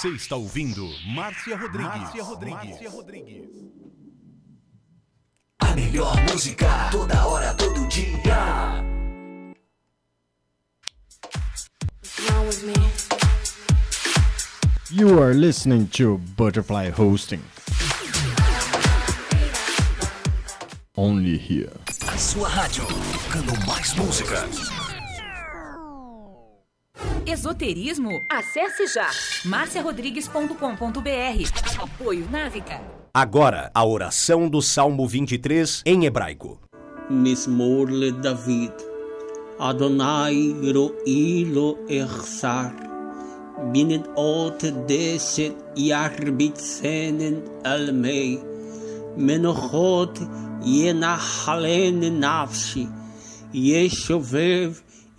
Você está ouvindo Márcia Rodrigues. Márcia Rodrigues. Márcia Rodrigues. A melhor música toda hora, todo dia. You are listening to Butterfly Hosting. Only here. A sua rádio, tocando mais música esoterismo? Acesse já marciarodrigues.com.br. Apoio Návica. Agora, a oração do Salmo 23 em hebraico. Mismorle David. Adonai ro'ilo echsar. Binnen ot deset yarbitzenen almei. Menochot yenachalen nafshi. yeshovev.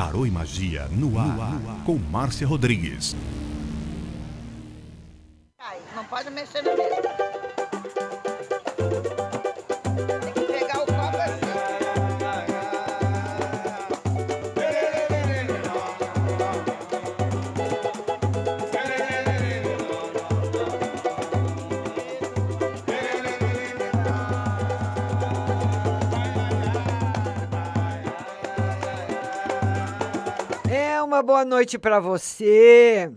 Tarô e Magia no ar, com Márcia Rodrigues. Não pode mexer mesa. Uma boa noite para você.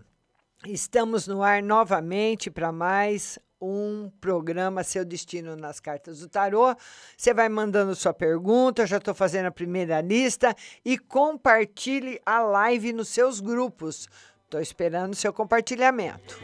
Estamos no ar novamente para mais um programa Seu Destino nas Cartas do Tarô. Você vai mandando sua pergunta, já estou fazendo a primeira lista e compartilhe a live nos seus grupos. Estou esperando o seu compartilhamento.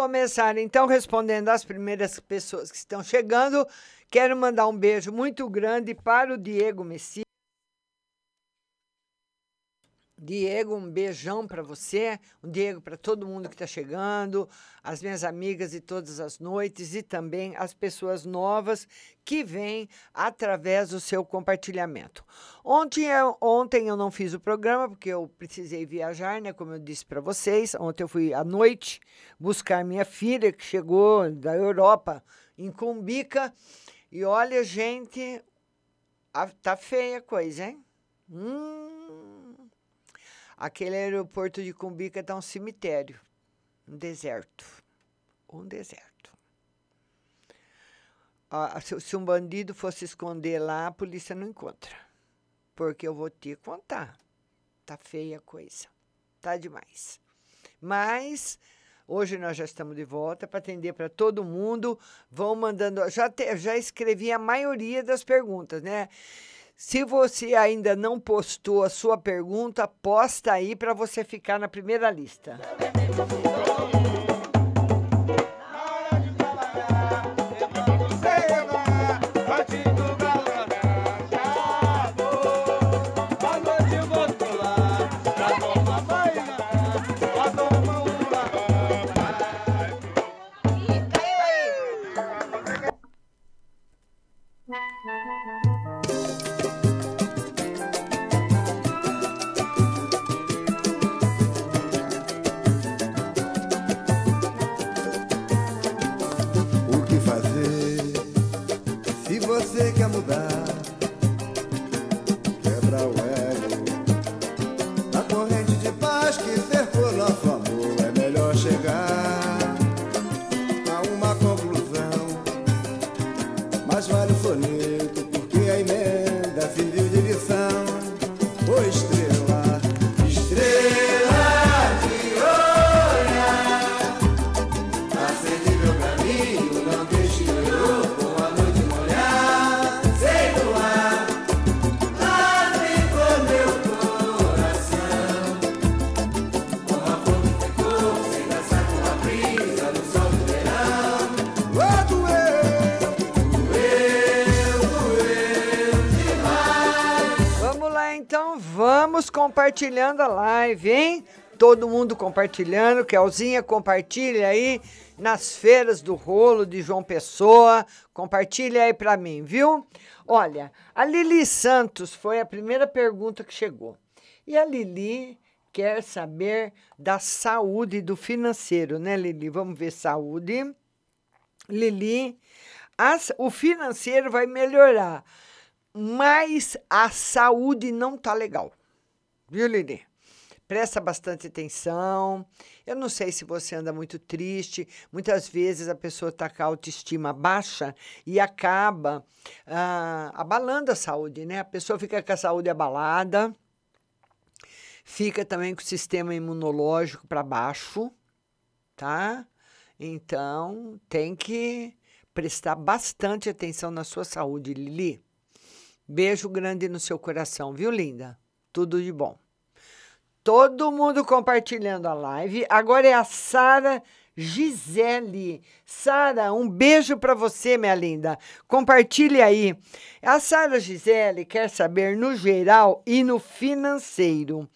Começar então respondendo as primeiras pessoas que estão chegando. Quero mandar um beijo muito grande para o Diego Messias. Diego, um beijão para você, um Diego para todo mundo que está chegando, as minhas amigas de todas as noites e também as pessoas novas que vêm através do seu compartilhamento. Ontem eu, ontem eu não fiz o programa porque eu precisei viajar, né? Como eu disse para vocês. Ontem eu fui à noite buscar minha filha que chegou da Europa em Cumbica e olha, gente, a, tá feia a coisa, hein? Hum, Aquele aeroporto de Cumbica está um cemitério, um deserto. Um deserto. Ah, se, se um bandido fosse esconder lá, a polícia não encontra. Porque eu vou te contar. Tá feia a coisa. Tá demais. Mas Hoje nós já estamos de volta para atender para todo mundo. Vão mandando. Já, te, já escrevi a maioria das perguntas, né? Se você ainda não postou a sua pergunta, posta aí para você ficar na primeira lista. Compartilhando a live, hein? Todo mundo compartilhando, Kelzinha compartilha aí nas feiras do rolo de João Pessoa, compartilha aí para mim, viu? Olha, a Lili Santos foi a primeira pergunta que chegou. E a Lili quer saber da saúde do financeiro, né, Lili? Vamos ver saúde. Lili, as- o financeiro vai melhorar, mas a saúde não tá legal. Viu, Lili? Presta bastante atenção. Eu não sei se você anda muito triste. Muitas vezes a pessoa está com a autoestima baixa e acaba ah, abalando a saúde, né? A pessoa fica com a saúde abalada, fica também com o sistema imunológico para baixo, tá? Então, tem que prestar bastante atenção na sua saúde, Lili. Beijo grande no seu coração, viu, linda? Tudo de bom. Todo mundo compartilhando a live. Agora é a Sara Gisele. Sara, um beijo para você, minha linda. Compartilhe aí. A Sara Gisele quer saber no geral e no financeiro.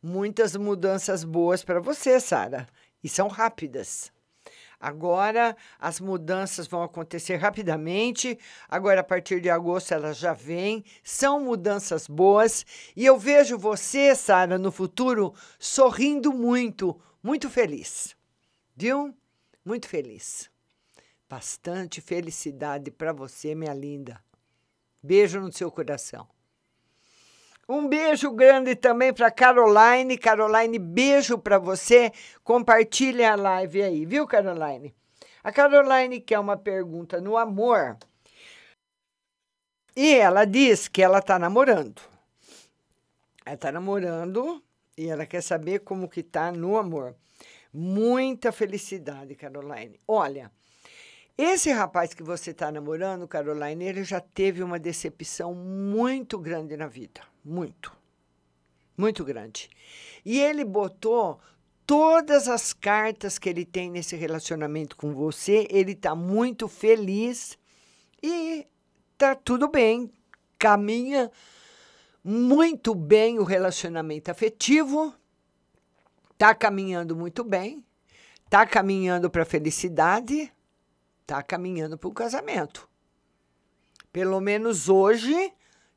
Muitas mudanças boas para você, Sara. E são rápidas. Agora as mudanças vão acontecer rapidamente. Agora, a partir de agosto, elas já vêm. São mudanças boas. E eu vejo você, Sara, no futuro, sorrindo muito, muito feliz. Viu? Muito feliz. Bastante felicidade para você, minha linda. Beijo no seu coração. Um beijo grande também para Caroline. Caroline, beijo para você. Compartilhe a live aí, viu, Caroline? A Caroline quer uma pergunta no amor. E ela diz que ela está namorando. Ela está namorando e ela quer saber como que tá no amor. Muita felicidade, Caroline. Olha, esse rapaz que você está namorando, Caroline, ele já teve uma decepção muito grande na vida. Muito. Muito grande. E ele botou todas as cartas que ele tem nesse relacionamento com você, ele está muito feliz e tá tudo bem. Caminha muito bem o relacionamento afetivo, tá caminhando muito bem, tá caminhando para a felicidade, tá caminhando para o casamento. Pelo menos hoje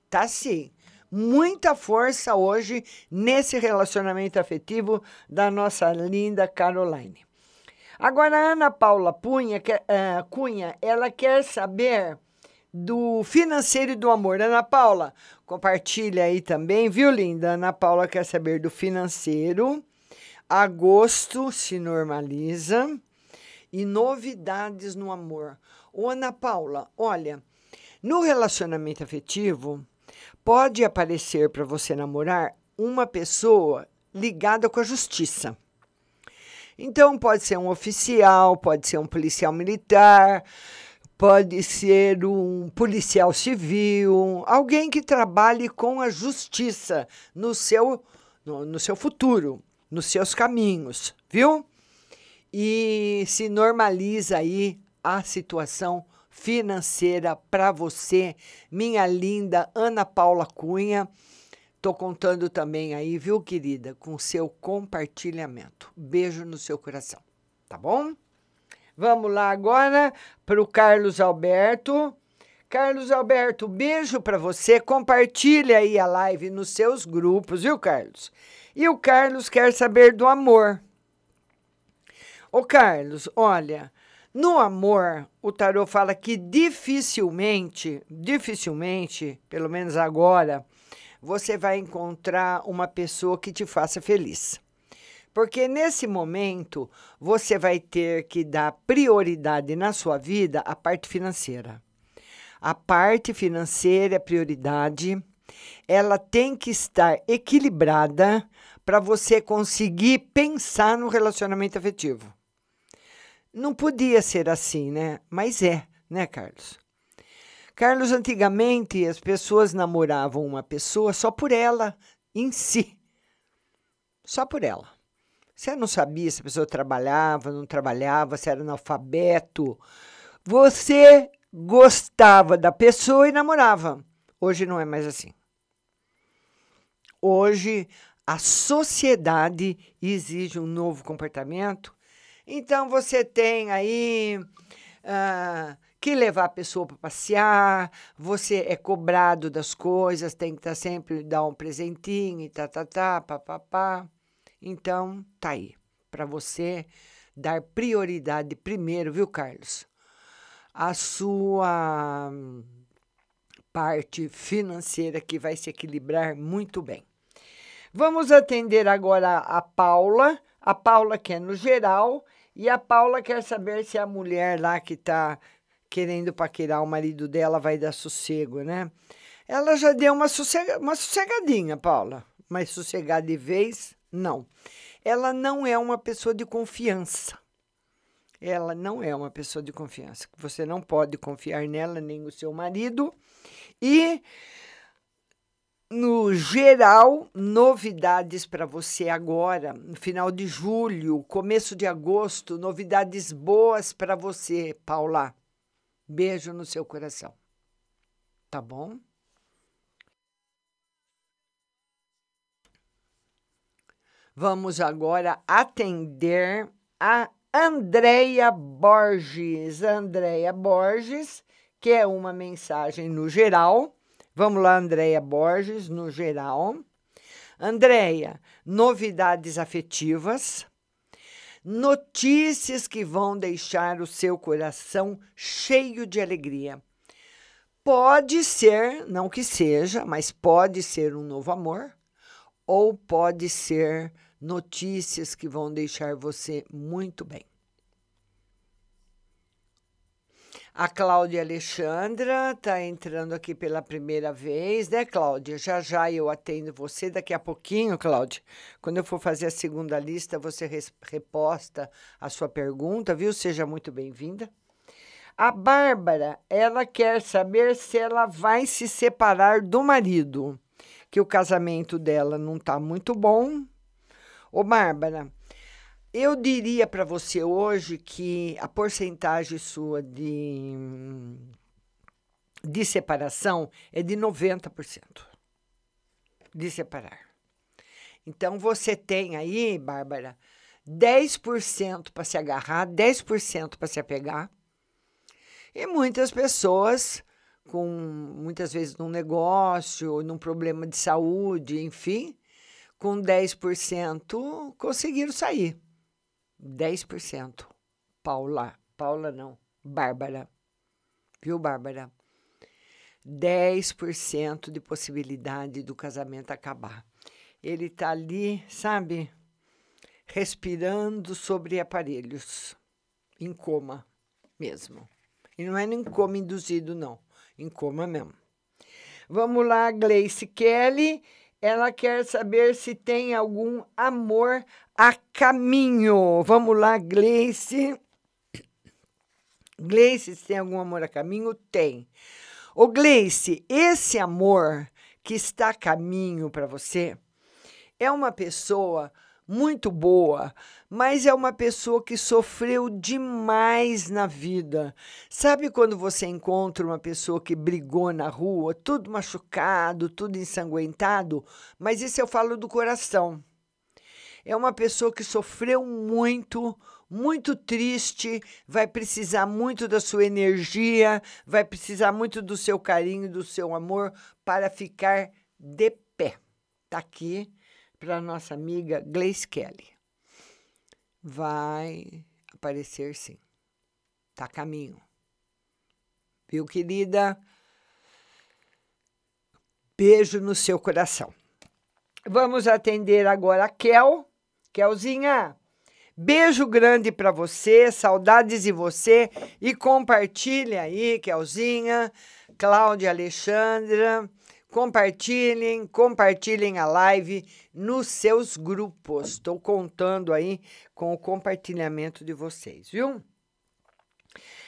tá assim. Muita força hoje nesse relacionamento afetivo da nossa linda Caroline. Agora, a Ana Paula Punha, que, uh, Cunha, ela quer saber do financeiro e do amor. Ana Paula, compartilha aí também, viu, linda? Ana Paula quer saber do financeiro. Agosto se normaliza e novidades no amor. Ô, Ana Paula, olha, no relacionamento afetivo, pode aparecer para você namorar uma pessoa ligada com a justiça. Então, pode ser um oficial, pode ser um policial militar, pode ser um policial civil, alguém que trabalhe com a justiça no seu, no, no seu futuro, nos seus caminhos, viu? E se normaliza aí a situação financeira para você, minha linda Ana Paula Cunha. Tô contando também aí, viu, querida, com seu compartilhamento. Beijo no seu coração, tá bom? Vamos lá agora para o Carlos Alberto. Carlos Alberto, beijo para você. Compartilha aí a live nos seus grupos, viu, Carlos? E o Carlos quer saber do amor. Ô, Carlos, olha, no amor, o tarô fala que dificilmente, dificilmente, pelo menos agora, você vai encontrar uma pessoa que te faça feliz. Porque nesse momento você vai ter que dar prioridade na sua vida à parte financeira. A parte financeira é prioridade, ela tem que estar equilibrada para você conseguir pensar no relacionamento afetivo. Não podia ser assim, né? Mas é, né, Carlos? Carlos, antigamente as pessoas namoravam uma pessoa só por ela em si. Só por ela. Você não sabia se a pessoa trabalhava, não trabalhava, se era analfabeto. Você gostava da pessoa e namorava. Hoje não é mais assim. Hoje a sociedade exige um novo comportamento então você tem aí uh, que levar a pessoa para passear, você é cobrado das coisas, tem que estar tá sempre dar um presentinho e tá, tá, tá, pá, pá, pá. Então, tá aí, para você dar prioridade primeiro, viu, Carlos? A sua parte financeira que vai se equilibrar muito bem. Vamos atender agora a Paula. A Paula quer no geral e a Paula quer saber se a mulher lá que está querendo paquerar o marido dela vai dar sossego, né? Ela já deu uma, sossega, uma sossegadinha, Paula, mas sossegar de vez, não. Ela não é uma pessoa de confiança. Ela não é uma pessoa de confiança. Você não pode confiar nela, nem no seu marido. E no geral, novidades para você agora, no final de julho, começo de agosto, novidades boas para você, Paula. Beijo no seu coração. Tá bom? Vamos agora atender a Andréia Borges. Andréia Borges, que é uma mensagem no geral Vamos lá, Andréia Borges, no geral. Andréia, novidades afetivas, notícias que vão deixar o seu coração cheio de alegria. Pode ser, não que seja, mas pode ser um novo amor, ou pode ser notícias que vão deixar você muito bem. A Cláudia Alexandra está entrando aqui pela primeira vez, né, Cláudia? Já já eu atendo você daqui a pouquinho, Cláudia. Quando eu for fazer a segunda lista, você reposta a sua pergunta, viu? Seja muito bem-vinda. A Bárbara, ela quer saber se ela vai se separar do marido, que o casamento dela não está muito bom. Ô, Bárbara, eu diria para você hoje que a porcentagem sua de, de separação é de 90% de separar. Então você tem aí, Bárbara, 10% para se agarrar, 10% para se apegar. E muitas pessoas com muitas vezes num negócio, num problema de saúde, enfim, com 10% conseguiram sair. 10%. Paula, Paula não, Bárbara. Viu, Bárbara? 10% de possibilidade do casamento acabar. Ele está ali, sabe, respirando sobre aparelhos, em coma mesmo. E não é em coma induzido, não, em coma mesmo. Vamos lá, Gleice Kelly. Ela quer saber se tem algum amor a caminho. Vamos lá, Gleice. Gleice, se tem algum amor a caminho? Tem. Ô, Gleice, esse amor que está a caminho para você é uma pessoa muito boa, mas é uma pessoa que sofreu demais na vida. Sabe quando você encontra uma pessoa que brigou na rua, tudo machucado, tudo ensanguentado? Mas isso eu falo do coração. É uma pessoa que sofreu muito, muito triste, vai precisar muito da sua energia, vai precisar muito do seu carinho, do seu amor para ficar de pé. Tá aqui para nossa amiga Gleice Kelly. Vai aparecer sim. Tá a caminho. Viu, querida? Beijo no seu coração. Vamos atender agora a Kel. Kelzinha, beijo grande para você, saudades de você e compartilha aí, Kelzinha, Cláudia Alexandra. Compartilhem, compartilhem a live nos seus grupos. Estou contando aí com o compartilhamento de vocês, viu?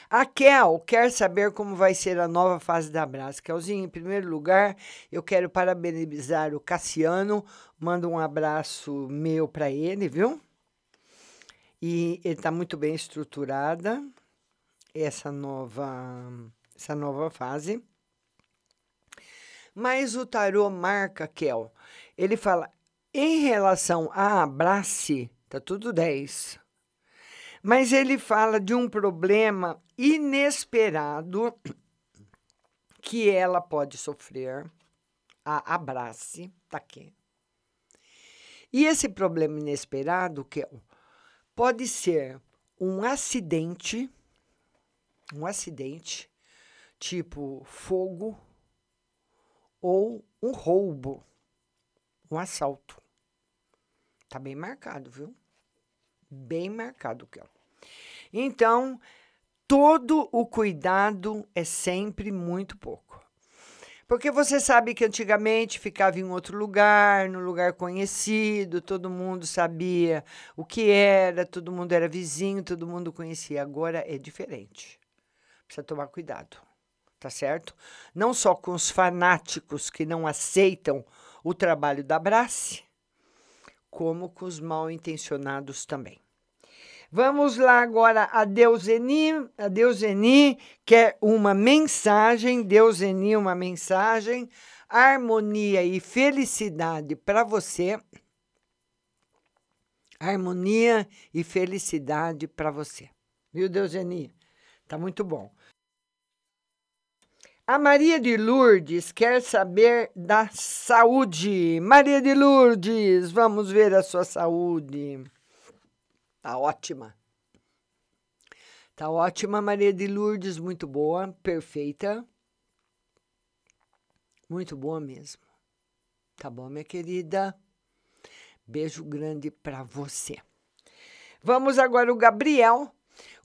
A Kel quer saber como vai ser a nova fase da Abraço. Kelzinho, em primeiro lugar, eu quero parabenizar o Cassiano. Mando um abraço meu para ele, viu? E ele está muito bem estruturada essa nova, essa nova fase. Mas o tarô marca, Kel, ele fala, em relação a abrace, tá tudo 10. Mas ele fala de um problema inesperado que ela pode sofrer. A abrace, tá aqui. E esse problema inesperado, que pode ser um acidente, um acidente, tipo fogo, ou um roubo, um assalto. Tá bem marcado, viu? Bem marcado, Kel. Então, todo o cuidado é sempre muito pouco. Porque você sabe que antigamente ficava em outro lugar, no lugar conhecido, todo mundo sabia o que era, todo mundo era vizinho, todo mundo conhecia. Agora é diferente. Precisa tomar cuidado tá certo? Não só com os fanáticos que não aceitam o trabalho da Brace, como com os mal intencionados também. Vamos lá agora a Deuseni, a Deuseni quer uma mensagem, Deuseni uma mensagem, harmonia e felicidade para você. Harmonia e felicidade para você. Viu, Deuseni? Tá muito bom. A Maria de Lourdes quer saber da saúde. Maria de Lourdes, vamos ver a sua saúde. Tá ótima. Tá ótima, Maria de Lourdes, muito boa, perfeita. Muito boa mesmo. Tá bom, minha querida? Beijo grande para você. Vamos agora o Gabriel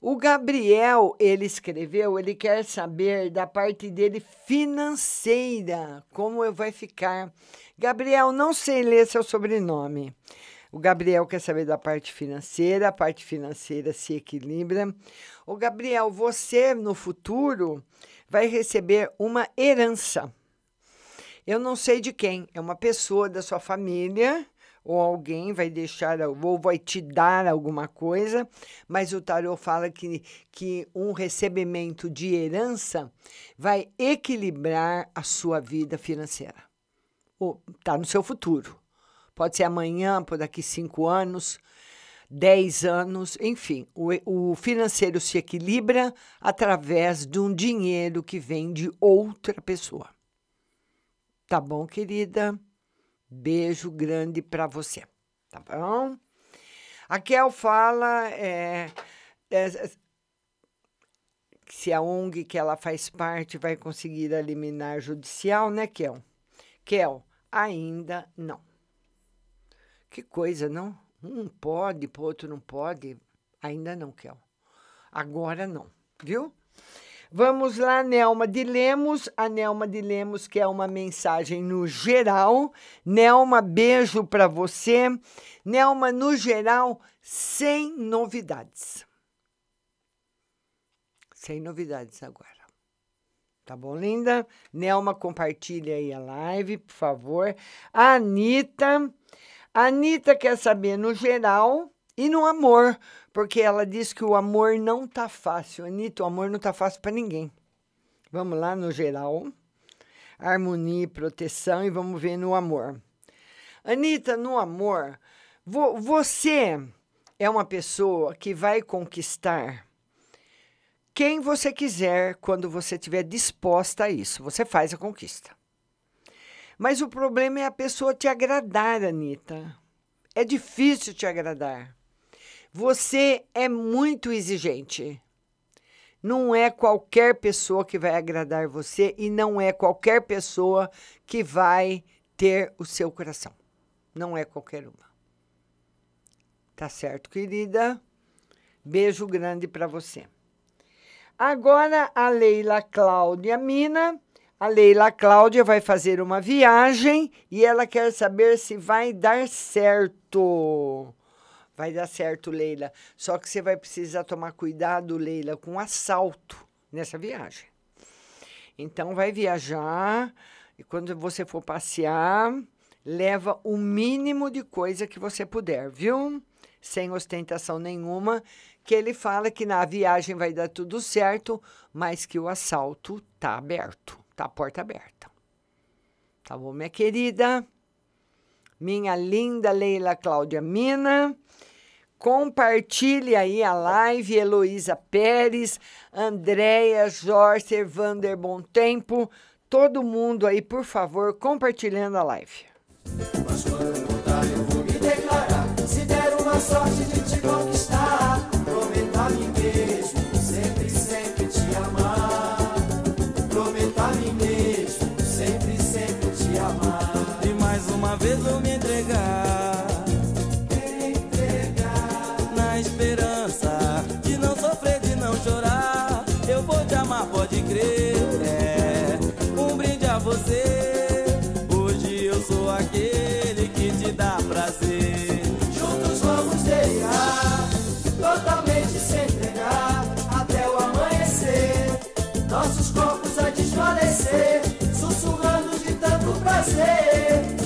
o Gabriel, ele escreveu, ele quer saber da parte dele financeira, como vai ficar. Gabriel, não sei ler seu sobrenome. O Gabriel quer saber da parte financeira, a parte financeira se equilibra. O Gabriel, você no futuro vai receber uma herança. Eu não sei de quem, é uma pessoa da sua família ou alguém vai deixar ou vai te dar alguma coisa, mas o tarô fala que, que um recebimento de herança vai equilibrar a sua vida financeira. Está no seu futuro. Pode ser amanhã, por daqui cinco anos, dez anos, enfim. O, o financeiro se equilibra através de um dinheiro que vem de outra pessoa. Tá bom, querida? Beijo grande para você. Tá bom? A Kel fala é, é, se a ONG que ela faz parte vai conseguir eliminar judicial, né, Kel? Kel, ainda não. Que coisa, não? Um pode, o outro não pode. Ainda não, Kel. Agora não, viu? Vamos lá, Nelma de Lemos. A Nelma de Lemos quer uma mensagem no geral. Nelma, beijo para você. Nelma, no geral, sem novidades. Sem novidades agora. Tá bom, linda? Nelma, compartilha aí a live, por favor. A Anitta. A Anitta quer saber no geral e no amor, porque ela diz que o amor não tá fácil. Anitta, o amor não tá fácil para ninguém. Vamos lá no geral. Harmonia e proteção e vamos ver no amor. Anitta, no amor, vo você é uma pessoa que vai conquistar quem você quiser quando você estiver disposta a isso. Você faz a conquista. Mas o problema é a pessoa te agradar, Anitta. É difícil te agradar. Você é muito exigente. Não é qualquer pessoa que vai agradar você e não é qualquer pessoa que vai ter o seu coração. Não é qualquer uma. Tá certo, querida? Beijo grande para você. Agora a Leila Cláudia Mina a Leila Cláudia vai fazer uma viagem e ela quer saber se vai dar certo. Vai dar certo, Leila. Só que você vai precisar tomar cuidado, Leila, com assalto nessa viagem. Então, vai viajar e quando você for passear, leva o mínimo de coisa que você puder, viu? Sem ostentação nenhuma, que ele fala que na viagem vai dar tudo certo, mas que o assalto tá aberto. Tá a porta aberta. Tá bom, minha querida? Minha linda Leila Cláudia Mina. Compartilhe aí a live, Heloísa Pérez, Andréia, Jorge, Vander Bom Tempo, todo mundo aí, por favor, compartilhando a live. Mas quando voltar eu vou me declarar, se der uma sorte de tanto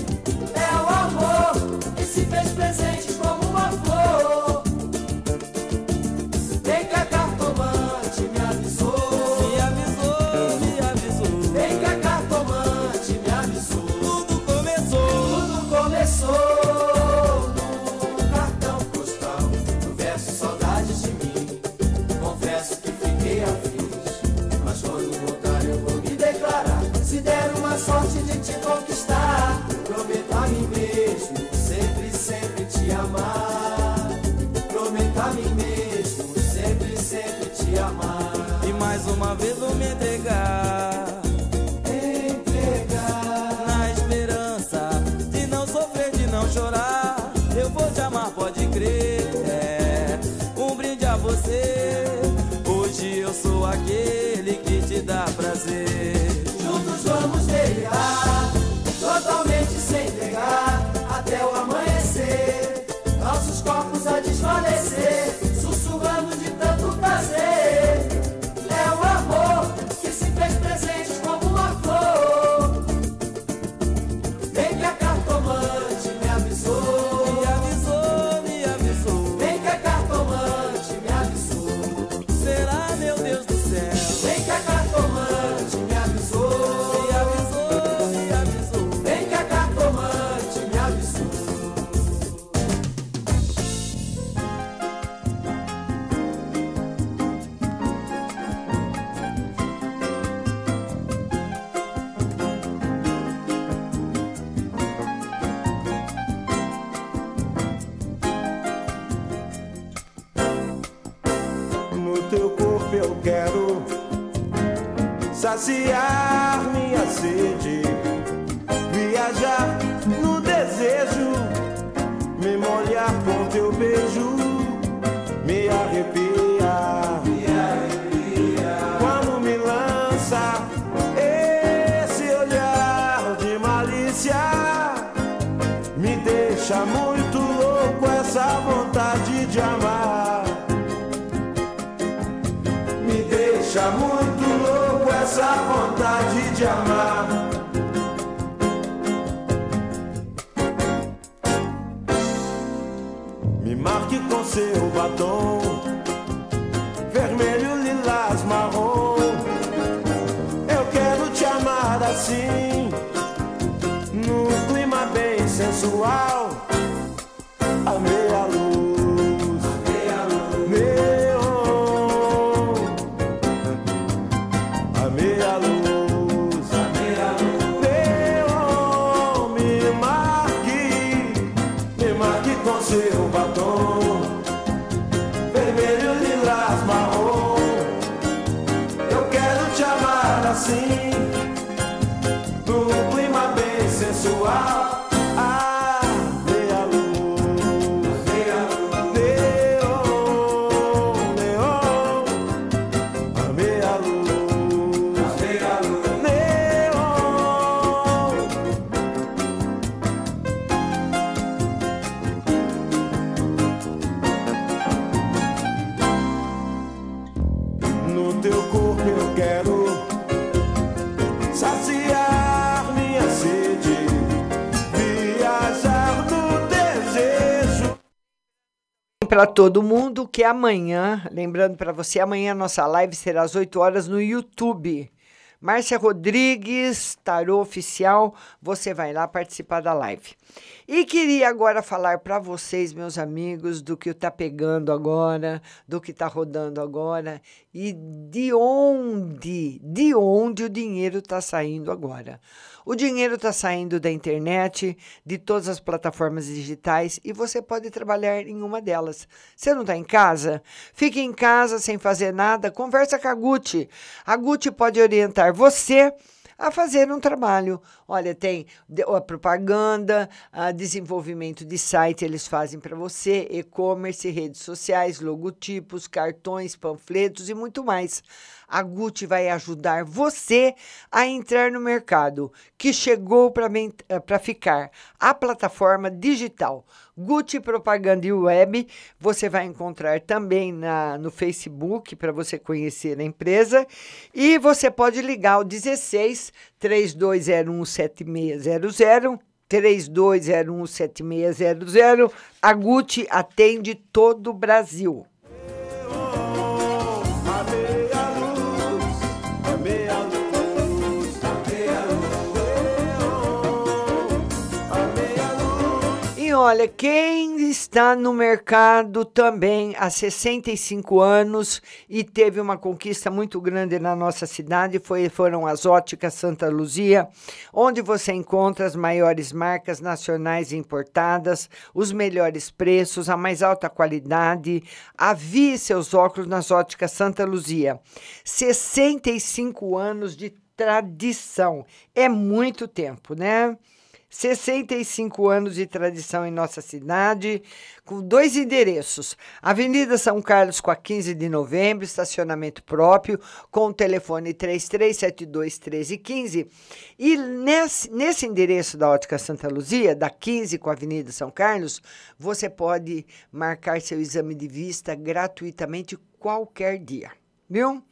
É um brinde a você. Hoje eu sou aquele que te dá prazer. Juntos vamos guerrear, totalmente sem entregar, até o amanhecer. Nossos corpos a desfalecer, sussurrando de tanto prazer. Todo mundo que amanhã, lembrando para você, amanhã nossa live será às 8 horas no YouTube. Márcia Rodrigues, Tarô Oficial, você vai lá participar da live. E queria agora falar para vocês, meus amigos, do que está pegando agora, do que está rodando agora e de onde, de onde o dinheiro está saindo agora. O dinheiro está saindo da internet, de todas as plataformas digitais e você pode trabalhar em uma delas. Você não está em casa? Fique em casa sem fazer nada, conversa com a Gucci. A Gucci pode orientar você a fazer um trabalho. Olha, tem a propaganda, a desenvolvimento de site, eles fazem para você, e-commerce, redes sociais, logotipos, cartões, panfletos e muito mais. A Gucci vai ajudar você a entrar no mercado que chegou para ficar. A plataforma digital Gucci Propaganda e Web, você vai encontrar também na, no Facebook para você conhecer a empresa. E você pode ligar o 16 3201 7600. 3201 7600. A Gucci atende todo o Brasil. Olha, quem está no mercado também há 65 anos e teve uma conquista muito grande na nossa cidade foi, foram as óticas Santa Luzia, onde você encontra as maiores marcas nacionais importadas, os melhores preços, a mais alta qualidade. Avie seus óculos nas óticas Santa Luzia. 65 anos de tradição. É muito tempo, né? 65 anos de tradição em nossa cidade, com dois endereços. Avenida São Carlos com a 15 de novembro, estacionamento próprio, com o telefone 3372 1315. E nesse, nesse endereço da Ótica Santa Luzia, da 15 com a Avenida São Carlos, você pode marcar seu exame de vista gratuitamente qualquer dia, viu?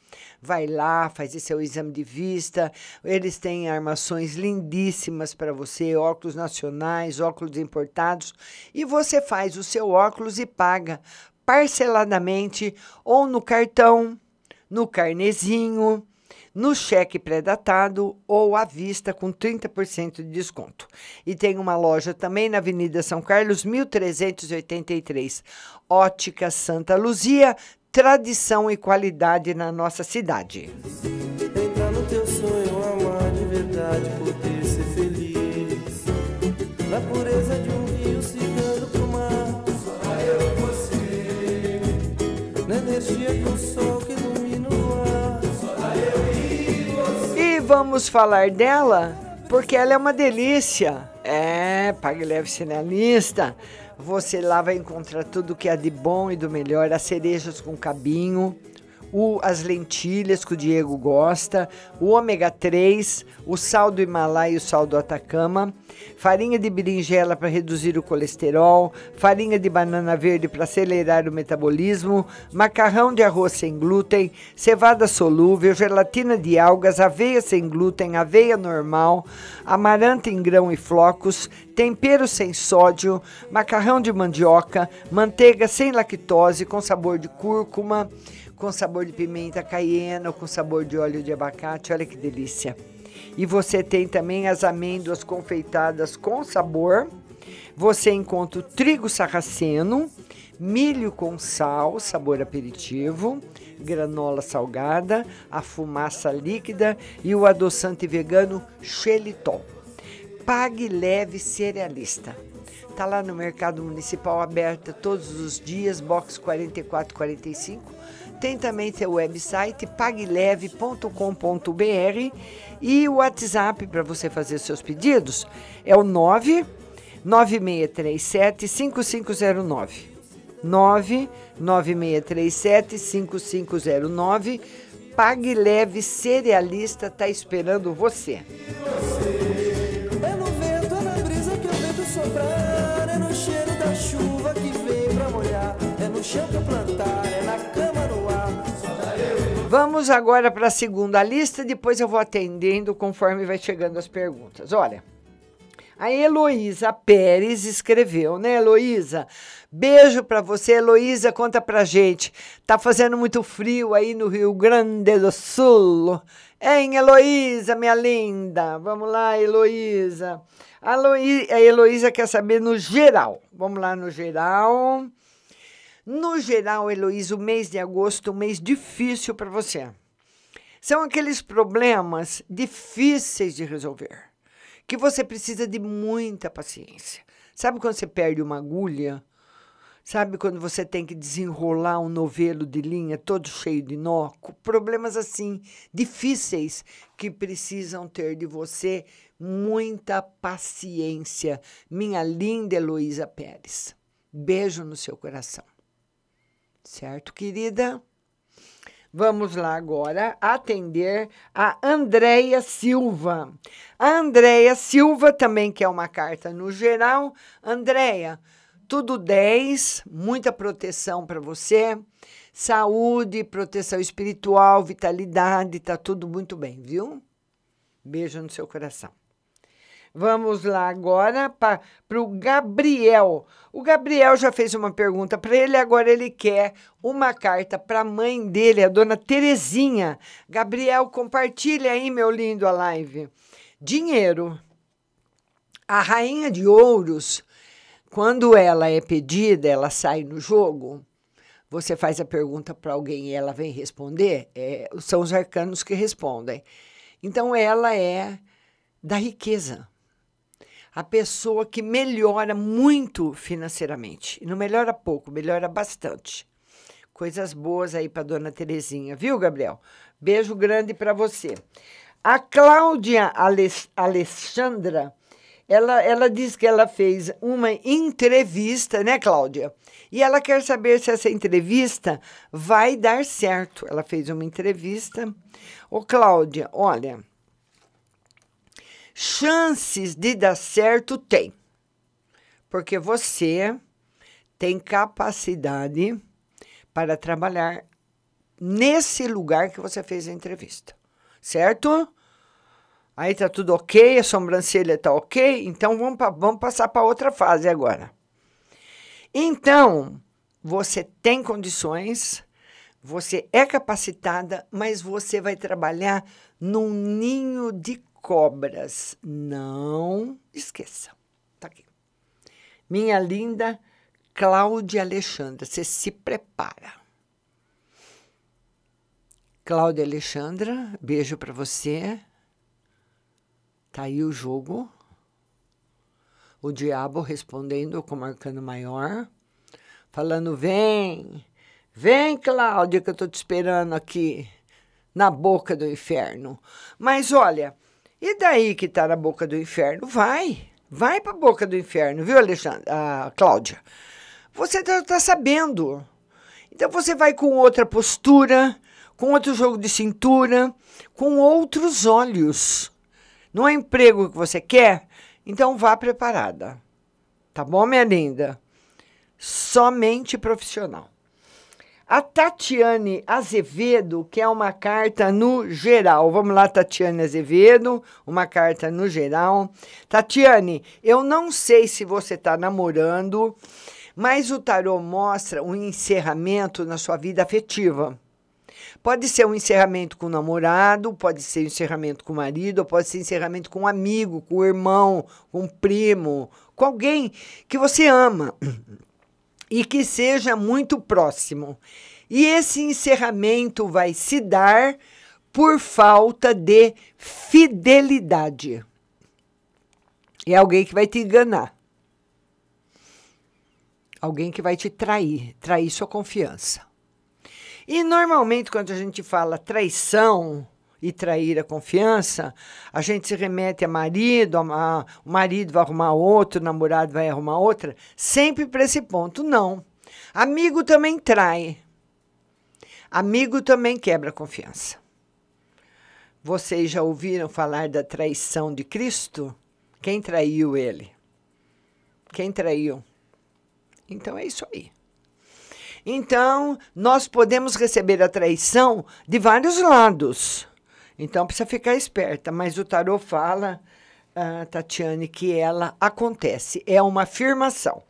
Vai lá, faz esse seu exame de vista. Eles têm armações lindíssimas para você, óculos nacionais, óculos importados, e você faz o seu óculos e paga parceladamente ou no cartão, no carnezinho, no cheque pré-datado ou à vista com 30% de desconto. E tem uma loja também na Avenida São Carlos, 1383. Ótica Santa Luzia, tradição e qualidade na nossa cidade. Entrar no teu sonho, amar de verdade, poder ser feliz. Na pureza de um rio se dando pro mar. Só eu e você. Na energia do sol que ilumina o ar. Só eu e você. E vamos falar dela porque ela é uma delícia. É, Pague Leve É. Você lá vai encontrar tudo que há de bom e do melhor. As cerejas com cabinho, o, as lentilhas que o Diego gosta, o ômega 3, o sal do Himalaia e o sal do Atacama, farinha de berinjela para reduzir o colesterol, farinha de banana verde para acelerar o metabolismo, macarrão de arroz sem glúten, cevada solúvel, gelatina de algas, aveia sem glúten, aveia normal, amaranta em grão e flocos, tempero sem sódio, macarrão de mandioca, manteiga sem lactose com sabor de cúrcuma, com sabor de pimenta caiena, com sabor de óleo de abacate. Olha que delícia. E você tem também as amêndoas confeitadas com sabor. Você encontra o trigo sarraceno, milho com sal, sabor aperitivo, granola salgada, a fumaça líquida e o adoçante vegano xelitol. Pague leve cerealista. Tá lá no Mercado Municipal aberta todos os dias, box 4445 tem também seu website pagleve.com.br e o WhatsApp para você fazer seus pedidos é o 9 9637 5509. 99637 5509. Pague Leve Cerealista está esperando você. É no vento, é na brisa que eu vejo soprar. É no cheiro da chuva que vem pra molhar. É no chão que eu plantar, Vamos agora para a segunda lista, depois eu vou atendendo conforme vai chegando as perguntas. Olha, a Heloísa Pérez escreveu, né, Heloísa? Beijo para você, Heloísa, conta pra gente. Tá fazendo muito frio aí no Rio Grande do Sul. Hein, Heloísa, minha linda? Vamos lá, Heloísa. A, Heloí- a Heloísa quer saber no geral. Vamos lá no geral. No geral, Heloísa, o mês de agosto é um mês difícil para você. São aqueles problemas difíceis de resolver, que você precisa de muita paciência. Sabe quando você perde uma agulha? Sabe quando você tem que desenrolar um novelo de linha todo cheio de nó? Problemas assim, difíceis, que precisam ter de você muita paciência. Minha linda Heloísa Pérez. Beijo no seu coração. Certo, querida? Vamos lá agora atender a Andréia Silva. A Andréia Silva também quer uma carta no geral. Andréia, tudo 10, muita proteção para você. Saúde, proteção espiritual, vitalidade, tá tudo muito bem, viu? Beijo no seu coração. Vamos lá agora para o Gabriel. O Gabriel já fez uma pergunta para ele, agora ele quer uma carta para a mãe dele, a dona Terezinha. Gabriel, compartilha aí, meu lindo, a live. Dinheiro. A rainha de ouros, quando ela é pedida, ela sai no jogo. Você faz a pergunta para alguém e ela vem responder, é, são os arcanos que respondem. Então, ela é da riqueza a pessoa que melhora muito financeiramente. E não melhora pouco, melhora bastante. Coisas boas aí para dona Terezinha, viu, Gabriel? Beijo grande para você. A Cláudia Ales- Alexandra, ela, ela diz que ela fez uma entrevista, né, Cláudia? E ela quer saber se essa entrevista vai dar certo. Ela fez uma entrevista. Ô, Cláudia, olha, chances de dar certo tem. Porque você tem capacidade para trabalhar nesse lugar que você fez a entrevista. Certo? Aí tá tudo ok, a sobrancelha tá ok, então vamos, pa- vamos passar para outra fase agora. Então, você tem condições, você é capacitada, mas você vai trabalhar num ninho de cobras. Não esqueça. Tá aqui. Minha linda Cláudia Alexandra, você se prepara. Cláudia Alexandra, beijo para você. Tá aí o jogo. O diabo respondendo com o arcano maior, falando: vem, vem, Cláudia, que eu tô te esperando aqui na boca do inferno. Mas olha, e daí que está na boca do inferno? Vai, vai para a boca do inferno, viu, Alexandre? Ah, Cláudia? Você está tá sabendo. Então você vai com outra postura, com outro jogo de cintura, com outros olhos. Não é emprego que você quer? Então vá preparada. Tá bom, minha linda? Somente profissional. A Tatiane Azevedo, que é uma carta no geral. Vamos lá, Tatiane Azevedo, uma carta no geral. Tatiane, eu não sei se você está namorando, mas o tarô mostra um encerramento na sua vida afetiva. Pode ser um encerramento com o namorado, pode ser um encerramento com o marido, pode ser um encerramento com um amigo, com o irmão, com um primo, com alguém que você ama e que seja muito próximo. E esse encerramento vai se dar por falta de fidelidade. É alguém que vai te enganar. Alguém que vai te trair, trair sua confiança. E normalmente, quando a gente fala traição e trair a confiança, a gente se remete a marido, a, a, o marido vai arrumar outro, o namorado vai arrumar outra, sempre para esse ponto. Não. Amigo também trai. Amigo também quebra a confiança. Vocês já ouviram falar da traição de Cristo? Quem traiu ele? Quem traiu? Então é isso aí. Então, nós podemos receber a traição de vários lados. Então, precisa ficar esperta. Mas o tarô fala, uh, Tatiane, que ela acontece. É uma afirmação.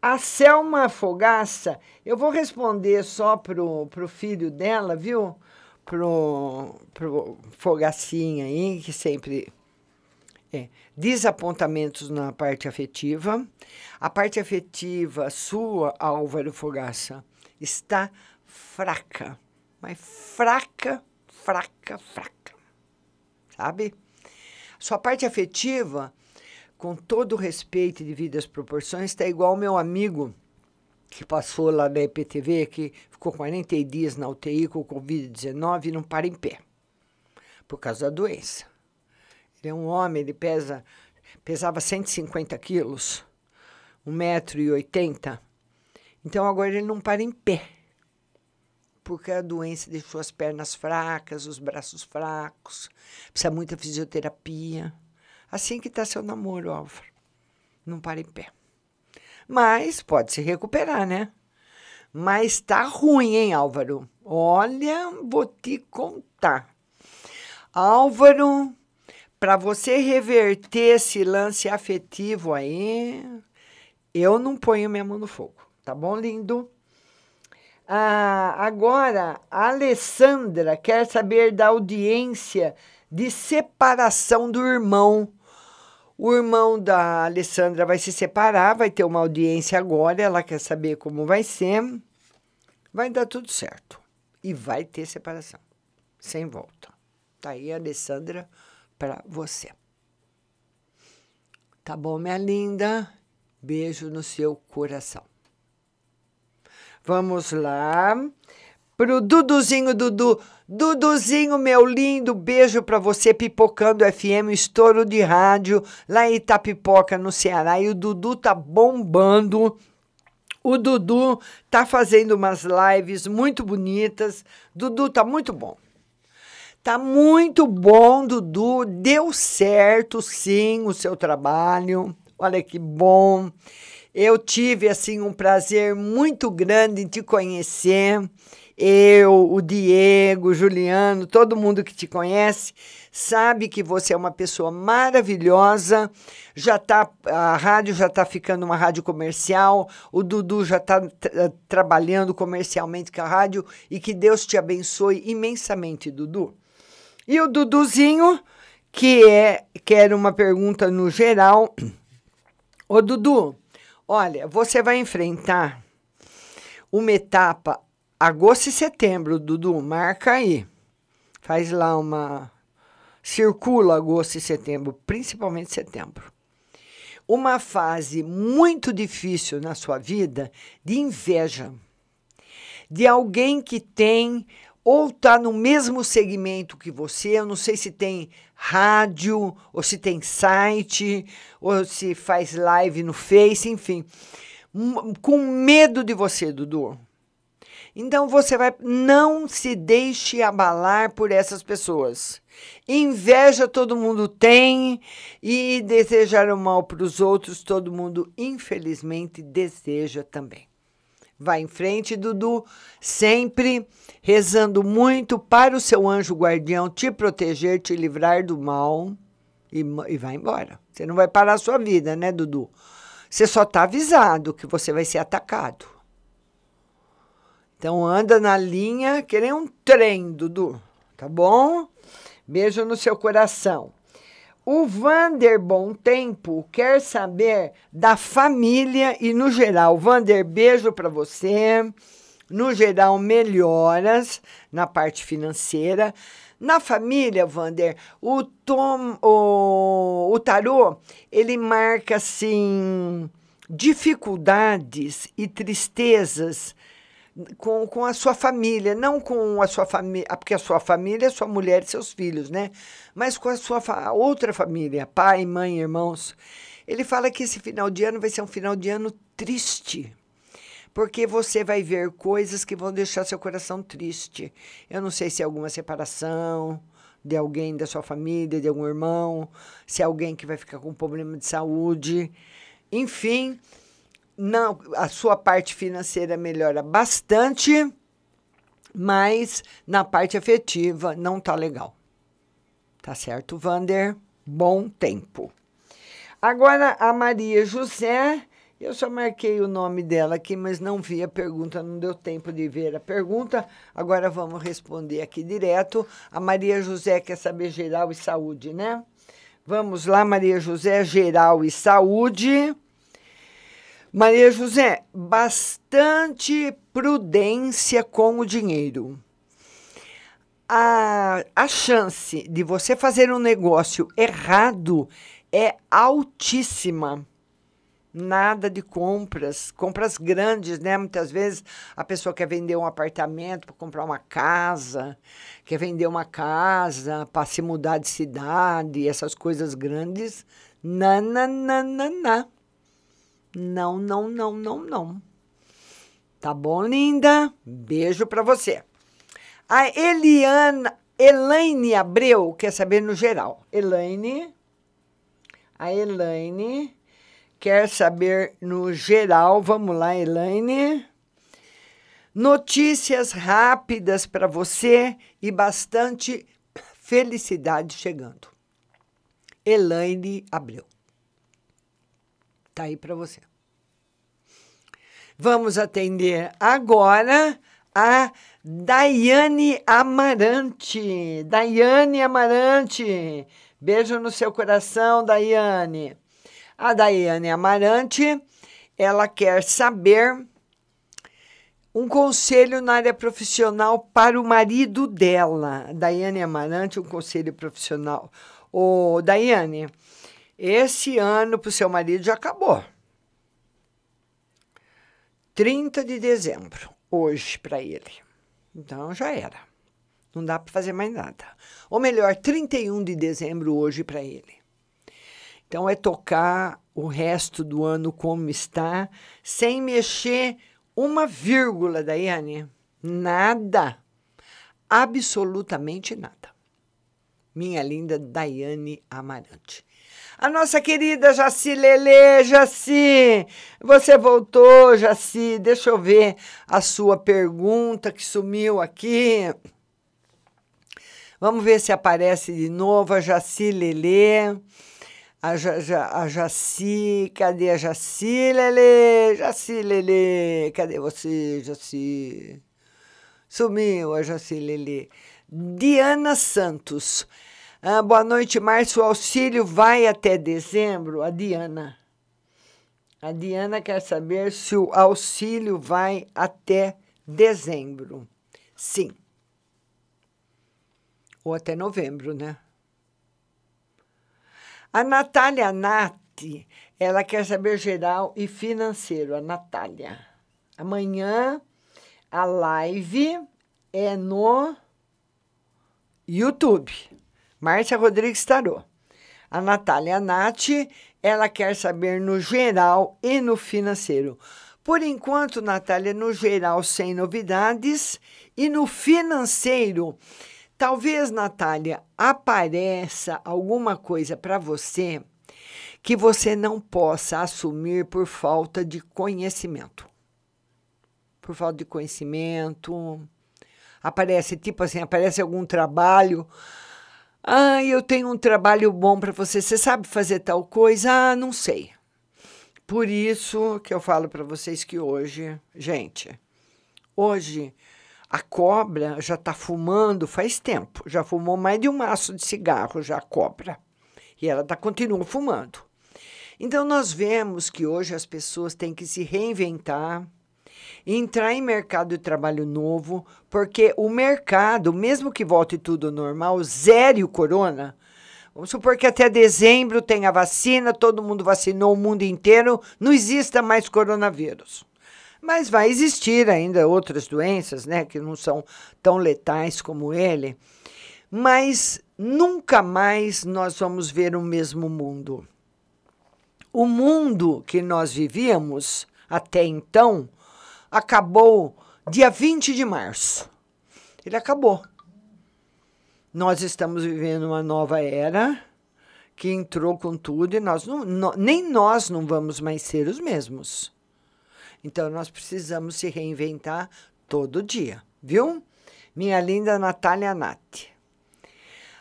A Selma Fogaça, eu vou responder só pro, pro filho dela, viu? Pro, pro Fogacinha aí, que sempre é, desapontamentos na parte afetiva. A parte afetiva sua, Álvaro Fogaça, está fraca. Mas fraca, fraca, fraca. Sabe? Sua parte afetiva, com todo o respeito e devidas proporções, está igual ao meu amigo que passou lá da EPTV, que ficou 40 dias na UTI com Covid-19 e não para em pé, por causa da doença. Ele é um homem, ele pesa, pesava 150 quilos, 1,80m. Então agora ele não para em pé. Porque a doença deixou as pernas fracas, os braços fracos, precisa muita fisioterapia. Assim que está seu namoro, Álvaro. Não para em pé. Mas pode se recuperar, né? Mas tá ruim, hein, Álvaro? Olha, vou te contar. Álvaro, para você reverter esse lance afetivo aí, eu não ponho minha mão no fogo, tá bom, lindo? Ah, agora, a Alessandra quer saber da audiência de separação do irmão. O irmão da Alessandra vai se separar, vai ter uma audiência agora, ela quer saber como vai ser. Vai dar tudo certo. E vai ter separação. Sem volta. Tá aí Alessandra para você. Tá bom, minha linda? Beijo no seu coração. Vamos lá. Pro Duduzinho, Dudu. Duduzinho, meu lindo, beijo para você, Pipocando FM, estouro de rádio, lá em Itapipoca, no Ceará. E o Dudu tá bombando. O Dudu tá fazendo umas lives muito bonitas. Dudu tá muito bom. Tá muito bom, Dudu. Deu certo, sim, o seu trabalho. Olha que bom. Eu tive assim um prazer muito grande em te conhecer. Eu, o Diego, Juliano, todo mundo que te conhece sabe que você é uma pessoa maravilhosa. Já tá a rádio já está ficando uma rádio comercial. O Dudu já está tra trabalhando comercialmente com a rádio e que Deus te abençoe imensamente, Dudu. E o Duduzinho, que é quer uma pergunta no geral. Ô Dudu, olha, você vai enfrentar uma etapa agosto e setembro, Dudu, marca aí. Faz lá uma circula agosto e setembro, principalmente setembro. Uma fase muito difícil na sua vida de inveja de alguém que tem ou está no mesmo segmento que você, eu não sei se tem rádio, ou se tem site, ou se faz live no Face, enfim. M- Com medo de você, Dudu. Então você vai. Não se deixe abalar por essas pessoas. Inveja todo mundo tem e desejar o mal para os outros, todo mundo, infelizmente, deseja também. Vai em frente, Dudu, sempre rezando muito para o seu anjo guardião te proteger, te livrar do mal e, e vai embora. Você não vai parar a sua vida, né, Dudu? Você só está avisado que você vai ser atacado. Então anda na linha, que nem um trem, Dudu. Tá bom? Beijo no seu coração. O Vander Bom Tempo quer saber da família e no geral. Vander, beijo para você. No geral, melhoras na parte financeira. Na família, Vander, o, tom, o, o tarô, ele marca assim dificuldades e tristezas com, com a sua família, não com a sua família, porque a sua família é sua mulher e seus filhos, né? Mas com a sua fa outra família, pai, mãe, irmãos. Ele fala que esse final de ano vai ser um final de ano triste. Porque você vai ver coisas que vão deixar seu coração triste. Eu não sei se é alguma separação de alguém da sua família, de algum irmão, se é alguém que vai ficar com problema de saúde. Enfim, não, a sua parte financeira melhora bastante, mas na parte afetiva não tá legal. Tá certo, Vander? Bom tempo. Agora a Maria José, eu só marquei o nome dela aqui, mas não vi a pergunta, não deu tempo de ver a pergunta. Agora vamos responder aqui direto. A Maria José quer saber geral e saúde, né? Vamos lá, Maria José, geral e saúde. Maria José, bastante prudência com o dinheiro. A, a chance de você fazer um negócio errado é altíssima. Nada de compras, compras grandes, né? Muitas vezes a pessoa quer vender um apartamento para comprar uma casa, quer vender uma casa para se mudar de cidade, essas coisas grandes. Nananana. Não, não, não, não, não. Tá bom, linda? Beijo para você. A Eliana, Elaine Abreu quer saber no geral. Elaine, a Elaine quer saber no geral. Vamos lá, Elaine. Notícias rápidas para você e bastante felicidade chegando. Elaine Abreu. Tá aí para você. Vamos atender agora a Daiane Amarante. Daiane Amarante. Beijo no seu coração, Daiane. A Daiane Amarante, ela quer saber um conselho na área profissional para o marido dela. Daiane Amarante, um conselho profissional. Ô, Daiane, esse ano para o seu marido já acabou. 30 de dezembro, hoje, para ele. Então já era. Não dá para fazer mais nada. Ou melhor, 31 de dezembro, hoje, para ele. Então é tocar o resto do ano como está, sem mexer uma vírgula, Daiane. Nada. Absolutamente nada. Minha linda Daiane Amarante. A nossa querida Jaci Lele, Jaci, você voltou, Jaci. Deixa eu ver a sua pergunta que sumiu aqui. Vamos ver se aparece de novo a Jaci Lele. A, ja, ja, a Jaci, cadê a Jaci Lele? Jaci Lele, cadê você, Jaci? Sumiu a Jaci Lele. Diana Santos. Ah, boa noite, Márcio. O auxílio vai até dezembro? A Diana. A Diana quer saber se o auxílio vai até dezembro. Sim. Ou até novembro, né? A Natália Nati, ela quer saber geral e financeiro. A Natália. Amanhã, a live é no YouTube. Márcia Rodrigues Tarô. A Natália Nath, ela quer saber no geral e no financeiro. Por enquanto, Natália, no geral, sem novidades. E no financeiro, talvez, Natália, apareça alguma coisa para você que você não possa assumir por falta de conhecimento. Por falta de conhecimento. Aparece, tipo assim, aparece algum trabalho. Ah, eu tenho um trabalho bom para você. Você sabe fazer tal coisa? Ah, não sei. Por isso que eu falo para vocês que hoje, gente, hoje a cobra já está fumando faz tempo. Já fumou mais de um maço de cigarro, já a cobra. E ela tá, continua fumando. Então, nós vemos que hoje as pessoas têm que se reinventar, entrar em mercado de trabalho novo, porque o mercado, mesmo que volte tudo normal, zere o corona. Vamos supor que até dezembro tem a vacina, todo mundo vacinou o mundo inteiro, não exista mais coronavírus. Mas vai existir ainda outras doenças, né, que não são tão letais como ele. Mas nunca mais nós vamos ver o mesmo mundo. O mundo que nós vivíamos até então acabou dia 20 de março. Ele acabou. Nós estamos vivendo uma nova era que entrou com tudo e nós não, não, nem nós não vamos mais ser os mesmos. Então nós precisamos se reinventar todo dia, viu? Minha linda Natália Nati.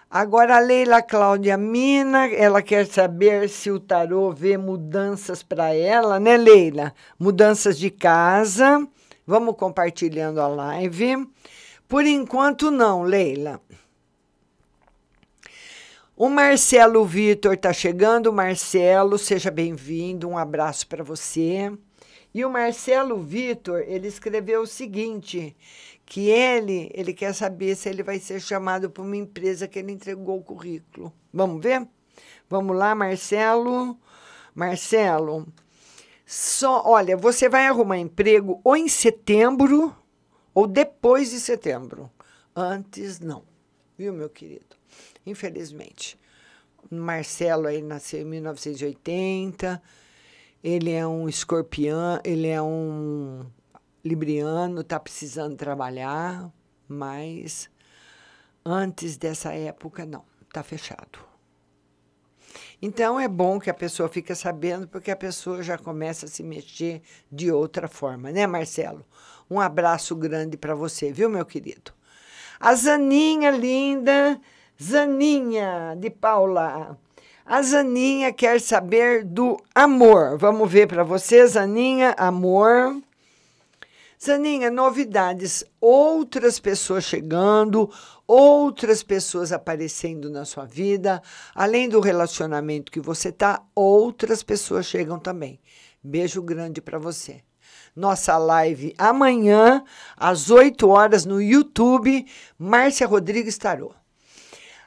Agora, a Leila Cláudia Mina, ela quer saber se o tarô vê mudanças para ela, né, Leila? Mudanças de casa. Vamos compartilhando a live. Por enquanto, não, Leila. O Marcelo Vitor está chegando. Marcelo, seja bem-vindo. Um abraço para você. E o Marcelo Vitor, ele escreveu o seguinte: que ele, ele quer saber se ele vai ser chamado para uma empresa que ele entregou o currículo. Vamos ver? Vamos lá, Marcelo. Marcelo, só, olha, você vai arrumar emprego ou em setembro ou depois de setembro. Antes não. Viu, meu querido? Infelizmente. Marcelo aí nasceu em 1980. Ele é um escorpião, ele é um Libriano está precisando trabalhar, mas antes dessa época, não, está fechado. Então é bom que a pessoa fique sabendo, porque a pessoa já começa a se mexer de outra forma, né, Marcelo? Um abraço grande para você, viu, meu querido? A Zaninha linda, Zaninha de Paula. A Zaninha quer saber do amor. Vamos ver para você, Zaninha, amor. Zaninha, novidades, outras pessoas chegando, outras pessoas aparecendo na sua vida, além do relacionamento que você tá, outras pessoas chegam também. Beijo grande para você. Nossa live amanhã às 8 horas no YouTube, Márcia Rodrigues Tarô.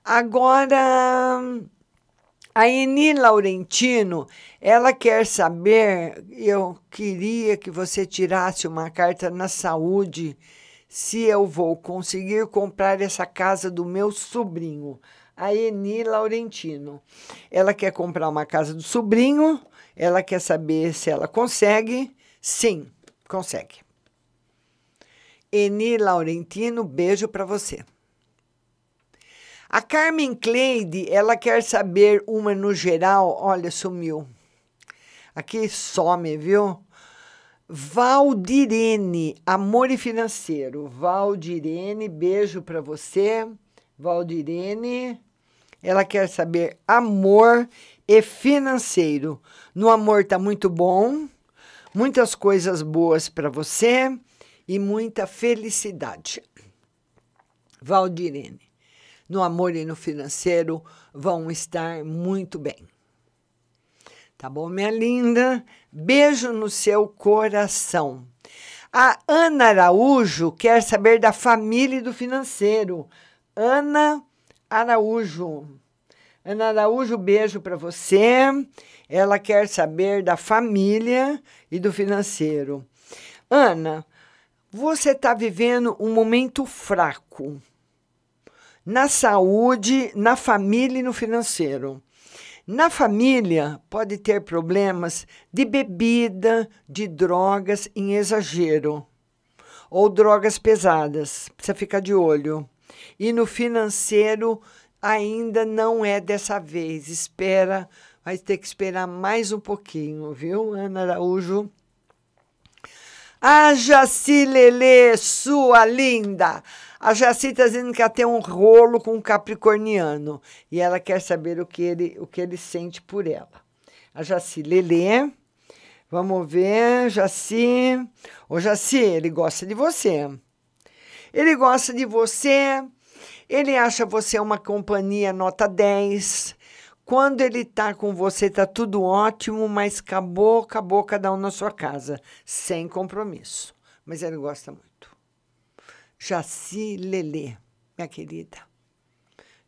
Agora, a Eni Laurentino, ela quer saber, eu queria que você tirasse uma carta na saúde, se eu vou conseguir comprar essa casa do meu sobrinho, a Eni Laurentino. Ela quer comprar uma casa do sobrinho, ela quer saber se ela consegue. Sim, consegue. Eni Laurentino, beijo para você. A Carmen Cleide, ela quer saber uma no geral. Olha, sumiu. Aqui some, viu? Valdirene, amor e financeiro. Valdirene, beijo para você. Valdirene, ela quer saber amor e financeiro. No amor tá muito bom, muitas coisas boas para você e muita felicidade. Valdirene no amor e no financeiro vão estar muito bem. Tá bom, minha linda? Beijo no seu coração. A Ana Araújo quer saber da família e do financeiro. Ana Araújo. Ana Araújo, beijo para você. Ela quer saber da família e do financeiro. Ana, Você está vivendo um momento fraco na saúde, na família e no financeiro. Na família, pode ter problemas de bebida, de drogas em exagero ou drogas pesadas. Precisa ficar de olho. E no financeiro, ainda não é dessa vez. Espera, vai ter que esperar mais um pouquinho, viu, Ana Araújo? A Jaci Lelê, sua linda! A Jaci está dizendo que ela tem um rolo com um capricorniano e ela quer saber o que ele, o que ele sente por ela. A Jaci Lelê, vamos ver, Jaci. Ô Jaci, ele gosta de você. Ele gosta de você, ele acha você uma companhia nota 10. Quando ele tá com você, tá tudo ótimo, mas acabou, acabou cada um na sua casa, sem compromisso. Mas ele gosta muito. Jaci Lelê, minha querida.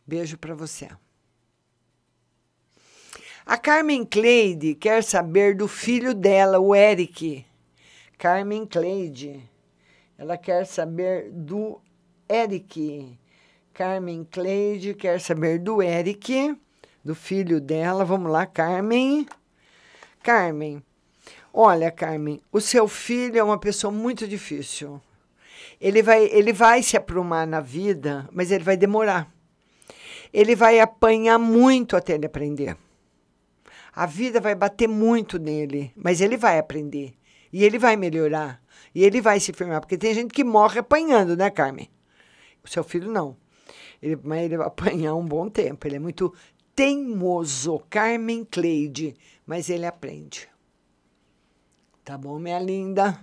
Beijo para você. A Carmen Cleide quer saber do filho dela, o Eric. Carmen Cleide. Ela quer saber do Eric. Carmen Cleide quer saber do Eric do filho dela. Vamos lá, Carmen. Carmen, olha, Carmen, o seu filho é uma pessoa muito difícil. Ele vai, ele vai se aprumar na vida, mas ele vai demorar. Ele vai apanhar muito até ele aprender. A vida vai bater muito nele, mas ele vai aprender. E ele vai melhorar. E ele vai se firmar. Porque tem gente que morre apanhando, né, Carmen? O seu filho não. Ele, mas ele vai apanhar um bom tempo. Ele é muito teimoso, Carmen Cleide, mas ele aprende. Tá bom, minha linda?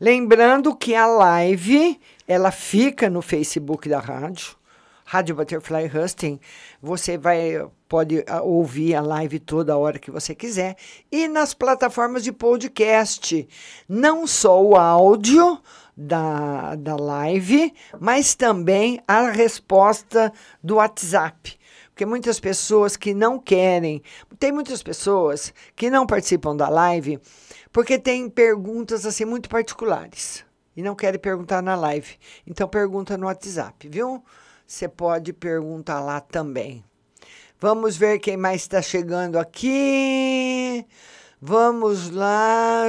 Lembrando que a live, ela fica no Facebook da rádio, Rádio Butterfly Husting. Você vai pode ah, ouvir a live toda hora que você quiser e nas plataformas de podcast, não só o áudio da, da live, mas também a resposta do WhatsApp. Porque muitas pessoas que não querem, tem muitas pessoas que não participam da live porque tem perguntas assim muito particulares e não querem perguntar na live. Então pergunta no WhatsApp, viu? Você pode perguntar lá também. Vamos ver quem mais está chegando aqui. Vamos lá.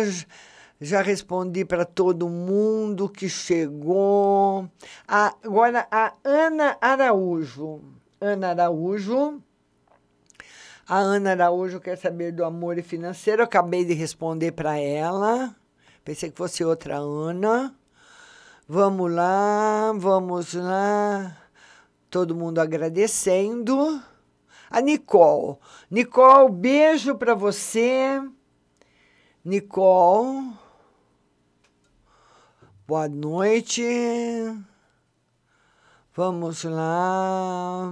Já respondi para todo mundo que chegou. Agora a Ana Araújo. Ana Araújo. A Ana Araújo quer saber do amor e financeiro. Eu acabei de responder para ela. Pensei que fosse outra Ana. Vamos lá, vamos lá. Todo mundo agradecendo. A Nicole. Nicole, beijo para você. Nicole. Boa noite. Vamos lá.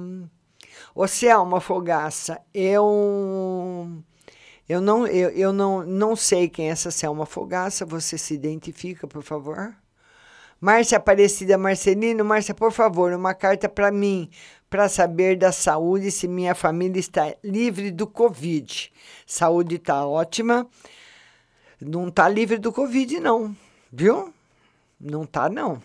Ô Selma Fogaça, eu eu não eu, eu não, não sei quem é essa Selma Fogaça, você se identifica, por favor? Márcia Aparecida Marcelino, Márcia, por favor, uma carta para mim, para saber da saúde, se minha família está livre do Covid. Saúde está ótima. Não está livre do Covid, não, viu? Não está, não.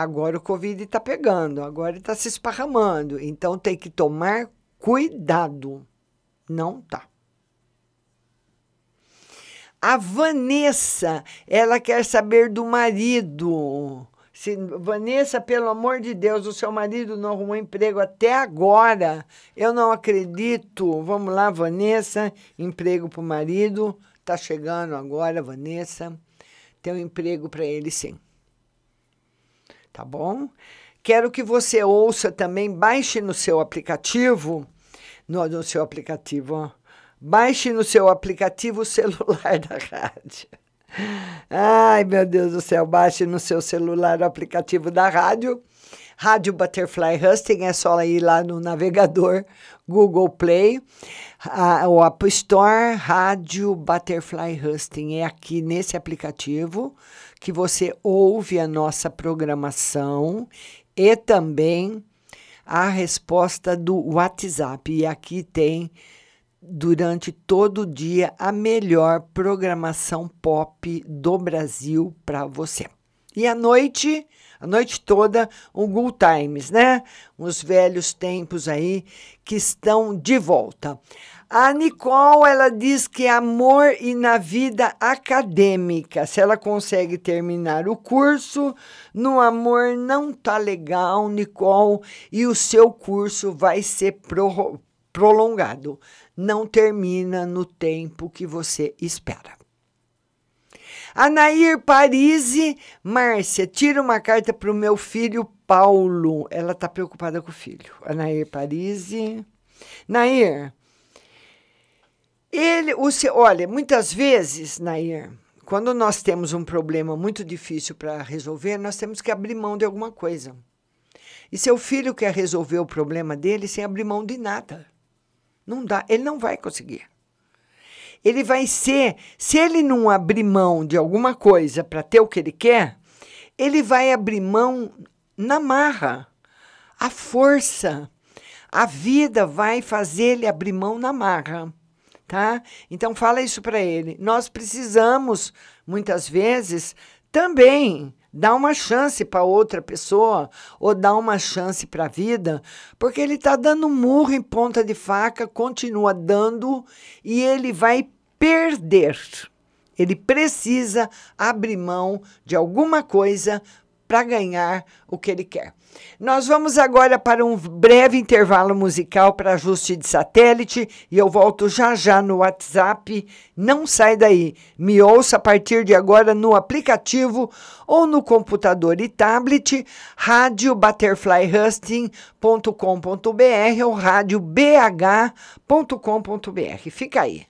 Agora o Covid está pegando, agora está se esparramando. Então tem que tomar cuidado. Não tá. A Vanessa, ela quer saber do marido. Se, Vanessa, pelo amor de Deus, o seu marido não arrumou emprego até agora. Eu não acredito. Vamos lá, Vanessa. Emprego para o marido. Tá chegando agora, Vanessa. Tem um emprego para ele, sim tá bom? Quero que você ouça também, baixe no seu aplicativo, no, no seu aplicativo, ó, baixe no seu aplicativo celular da rádio. Ai, meu Deus do céu, baixe no seu celular o aplicativo da rádio. Rádio Butterfly Husting, é só ir lá no navegador Google Play, o App Store, Rádio Butterfly Husting. É aqui nesse aplicativo que você ouve a nossa programação e também a resposta do WhatsApp. E aqui tem durante todo o dia a melhor programação pop do Brasil para você. E à noite, a noite toda, um Good Times, né? Uns velhos tempos aí que estão de volta. A Nicole, ela diz que amor e na vida acadêmica, se ela consegue terminar o curso, no amor não tá legal, Nicole, e o seu curso vai ser pro, prolongado. Não termina no tempo que você espera. Anair Parisi, Márcia, tira uma carta para o meu filho Paulo. Ela está preocupada com o filho. Anair Parisi. Nair, ele, o seu, olha, muitas vezes, Nair, quando nós temos um problema muito difícil para resolver, nós temos que abrir mão de alguma coisa. E seu filho quer resolver o problema dele sem abrir mão de nada. Não dá, ele não vai conseguir. Ele vai ser, se ele não abrir mão de alguma coisa para ter o que ele quer, ele vai abrir mão na marra. A força, a vida vai fazer ele abrir mão na marra tá? Então fala isso para ele. Nós precisamos muitas vezes também dar uma chance para outra pessoa ou dar uma chance para a vida, porque ele está dando murro em ponta de faca, continua dando e ele vai perder. Ele precisa abrir mão de alguma coisa para ganhar o que ele quer. Nós vamos agora para um breve intervalo musical para ajuste de satélite e eu volto já já no WhatsApp. Não sai daí. Me ouça a partir de agora no aplicativo ou no computador e tablet rádio butterflyhusting.com.br ou rádio bh.com.br. Fica aí.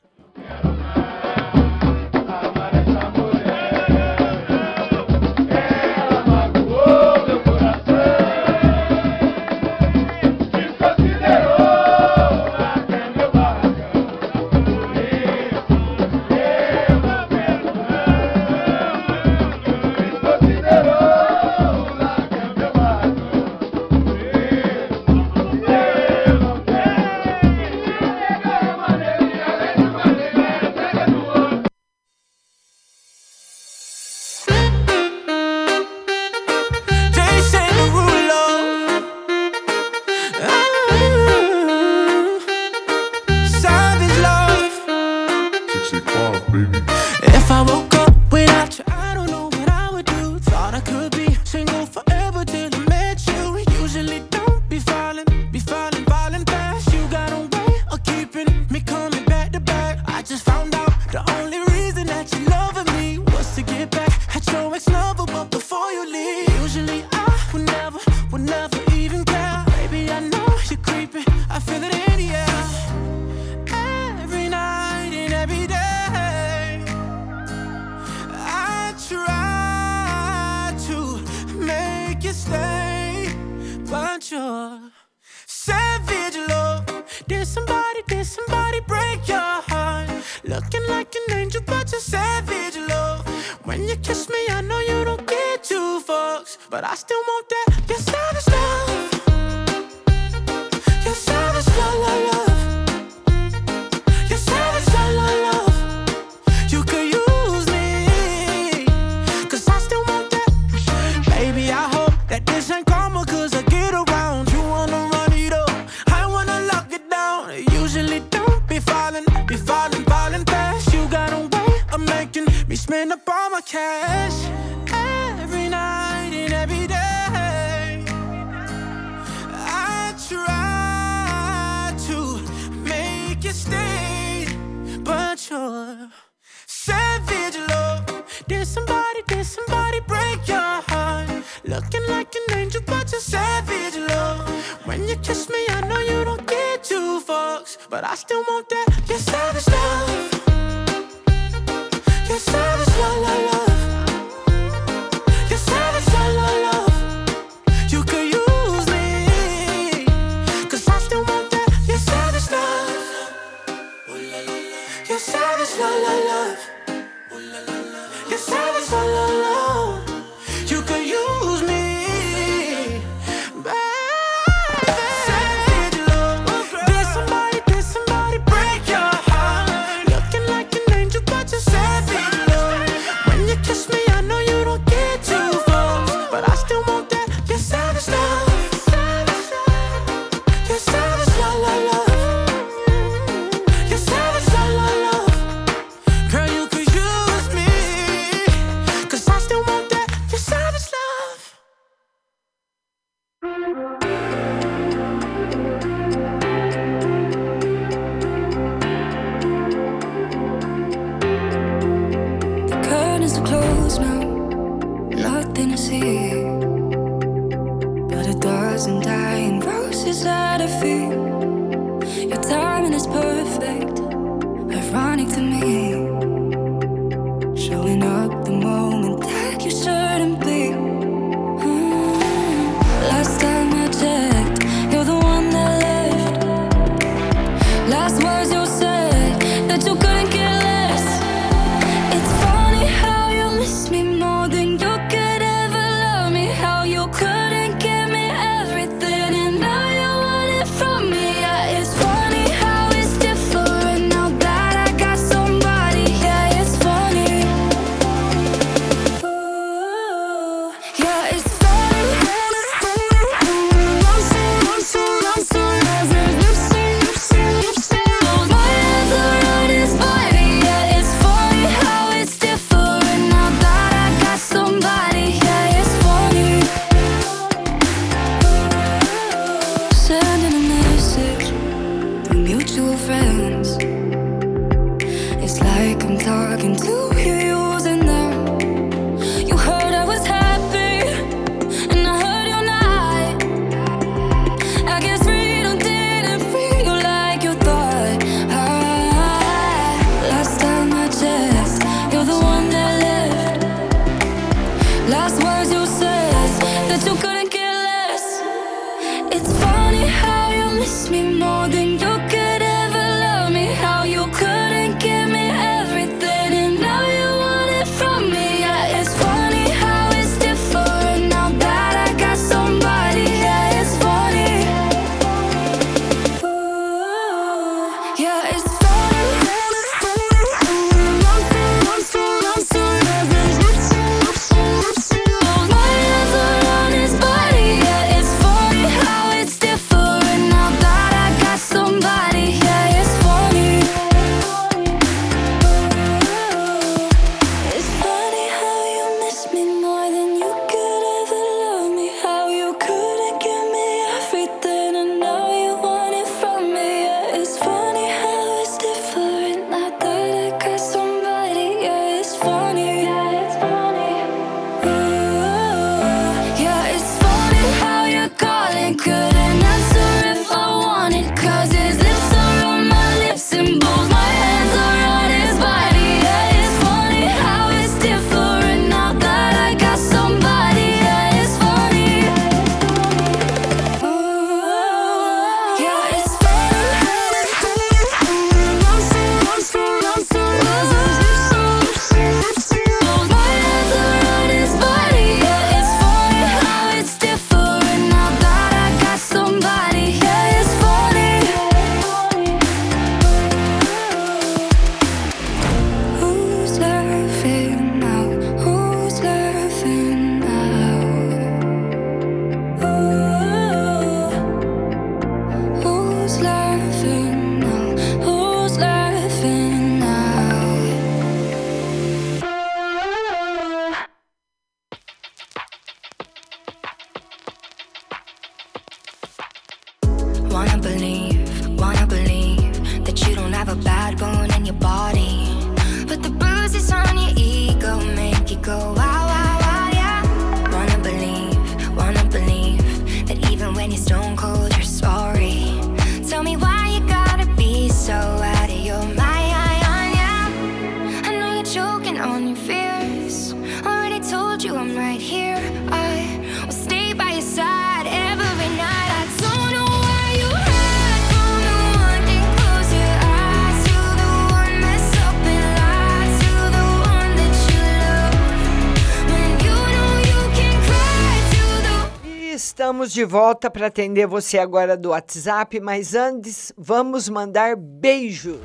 de volta para atender você agora do WhatsApp, mas antes vamos mandar beijos.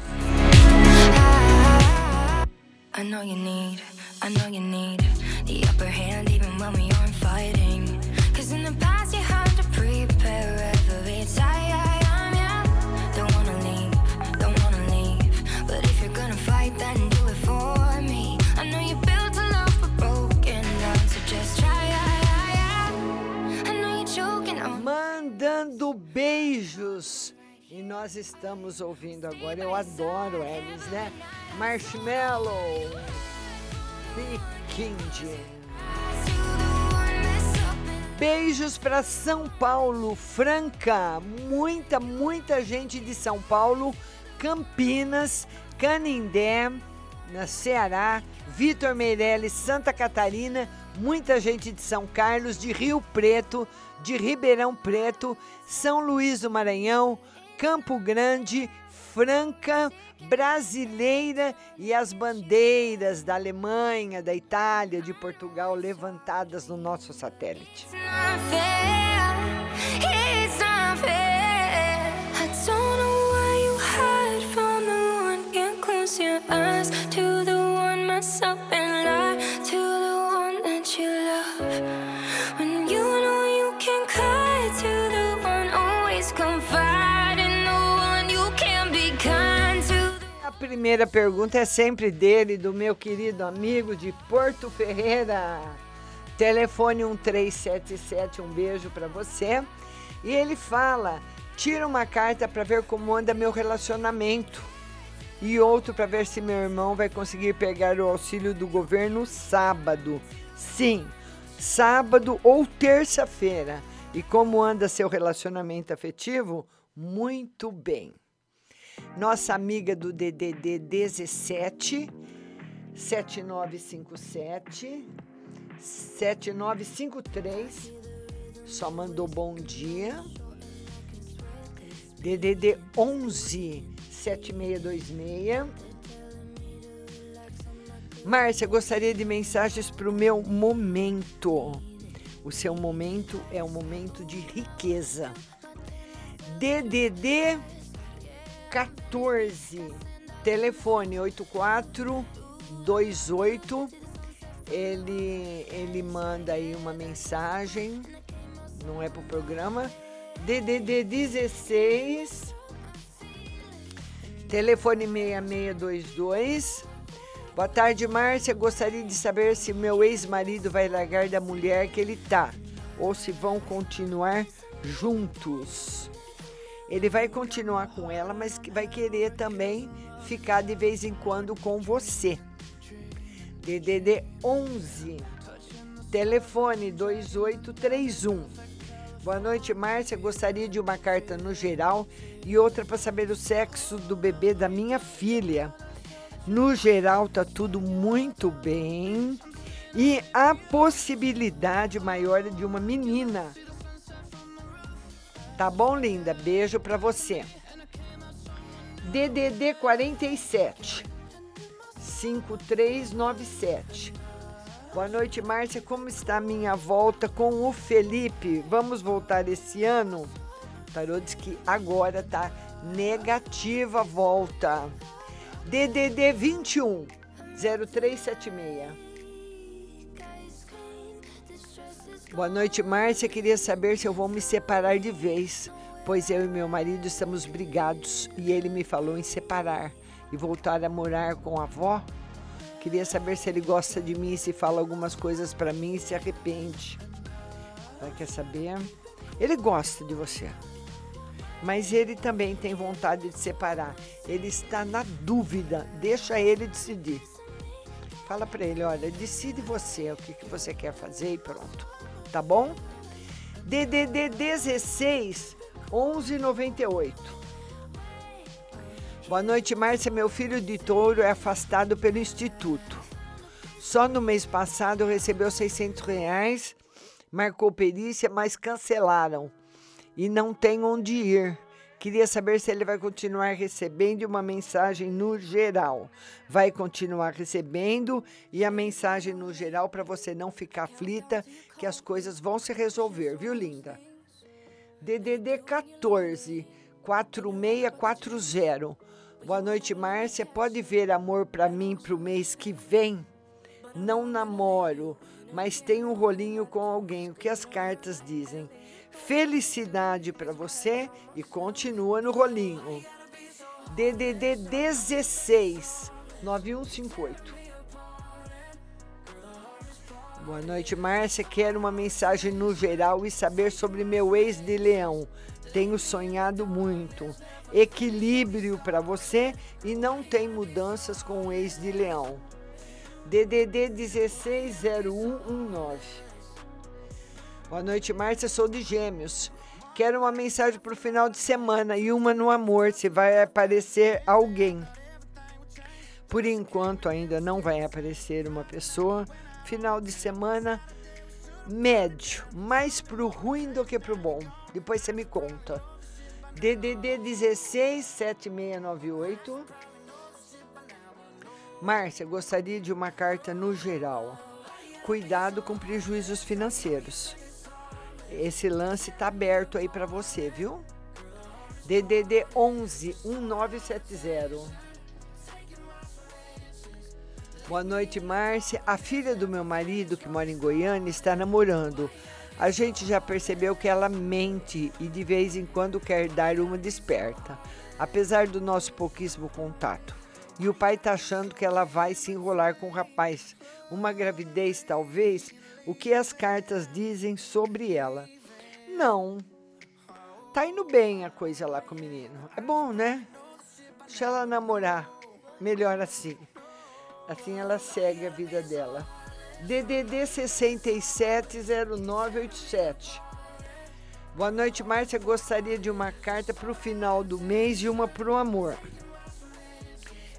I know you need, I know you need the upper hand even when we are nós estamos ouvindo agora. Eu adoro eles, né? Marshmallow, Big Beijos para São Paulo, Franca, muita, muita gente de São Paulo, Campinas, Canindé, na Ceará, Vitor Meirelles, Santa Catarina, muita gente de São Carlos, de Rio Preto, de Ribeirão Preto, São Luís do Maranhão, Campo Grande, Franca, Brasileira e as bandeiras da Alemanha, da Itália, de Portugal levantadas no nosso satélite. Primeira pergunta é sempre dele, do meu querido amigo de Porto Ferreira. Telefone 1377, um beijo para você. E ele fala: tira uma carta para ver como anda meu relacionamento. E outro para ver se meu irmão vai conseguir pegar o auxílio do governo sábado. Sim, sábado ou terça-feira. E como anda seu relacionamento afetivo? Muito bem. Nossa amiga do DDD 17 7957 7953 só mandou bom dia. DDD 11 7626 Márcia, gostaria de mensagens para o meu momento. O seu momento é um momento de riqueza. DDD 14, telefone 8428. Ele, ele manda aí uma mensagem, não é pro programa. DDD 16, telefone 6622. Boa tarde, Márcia. Gostaria de saber se meu ex-marido vai largar da mulher que ele tá ou se vão continuar juntos. Ele vai continuar com ela, mas vai querer também ficar de vez em quando com você. DDD 11, telefone 2831. Boa noite, Márcia. Gostaria de uma carta no geral e outra para saber o sexo do bebê da minha filha. No geral, tá tudo muito bem. E a possibilidade maior é de uma menina. Tá bom, linda? Beijo para você. DDD 47 5397. Boa noite, Márcia. Como está a minha volta com o Felipe? Vamos voltar esse ano? O tarô diz que agora tá negativa a volta. DDD 21 0376. Boa noite, Márcia. Queria saber se eu vou me separar de vez, pois eu e meu marido estamos brigados e ele me falou em separar e voltar a morar com a avó. Queria saber se ele gosta de mim, se fala algumas coisas para mim e se arrepende. Ela quer saber? Ele gosta de você, mas ele também tem vontade de separar. Ele está na dúvida. Deixa ele decidir. Fala para ele, olha, decide você o que, que você quer fazer e pronto. Tá bom? DDD 16 1198. Boa noite, Márcia. Meu filho de touro é afastado pelo Instituto. Só no mês passado recebeu 600 reais, marcou perícia, mas cancelaram. E não tem onde ir. Queria saber se ele vai continuar recebendo uma mensagem no geral. Vai continuar recebendo e a mensagem no geral para você não ficar aflita, que as coisas vão se resolver, viu, linda? DDD 14 4640. Boa noite, Márcia. Pode ver amor para mim pro mês que vem? Não namoro, mas tenho um rolinho com alguém. O que as cartas dizem? Felicidade para você e continua no rolinho. DDD 16 9158. Boa noite, Márcia. Quero uma mensagem no geral e saber sobre meu ex de leão. Tenho sonhado muito. Equilíbrio para você e não tem mudanças com o ex de leão. DDD 160119. Boa noite, Márcia. Sou de Gêmeos. Quero uma mensagem para o final de semana e uma no amor, se vai aparecer alguém. Por enquanto ainda não vai aparecer uma pessoa. Final de semana médio, mais pro ruim do que pro bom. Depois você me conta. DDD 16 7698. Márcia, gostaria de uma carta no geral. Cuidado com prejuízos financeiros. Esse lance tá aberto aí para você, viu? DDD 11 1970. Boa noite, Márcia. A filha do meu marido, que mora em Goiânia, está namorando. A gente já percebeu que ela mente e de vez em quando quer dar uma desperta, apesar do nosso pouquíssimo contato. E o pai tá achando que ela vai se enrolar com o rapaz. Uma gravidez, talvez. O que as cartas dizem sobre ela? Não. Tá indo bem a coisa lá com o menino. É bom, né? Deixa ela namorar. Melhor assim. Assim ela segue a vida dela. DDD 670987. Boa noite, Márcia. Gostaria de uma carta para o final do mês e uma para o amor.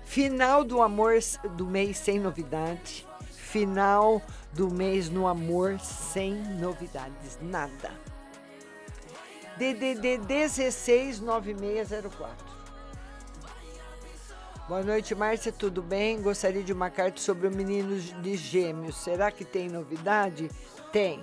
Final do amor do mês sem novidade. Final do mês no amor sem novidades. Nada. DDD 169604. Boa noite, Márcia, tudo bem? Gostaria de uma carta sobre o menino de gêmeos. Será que tem novidade? Tem.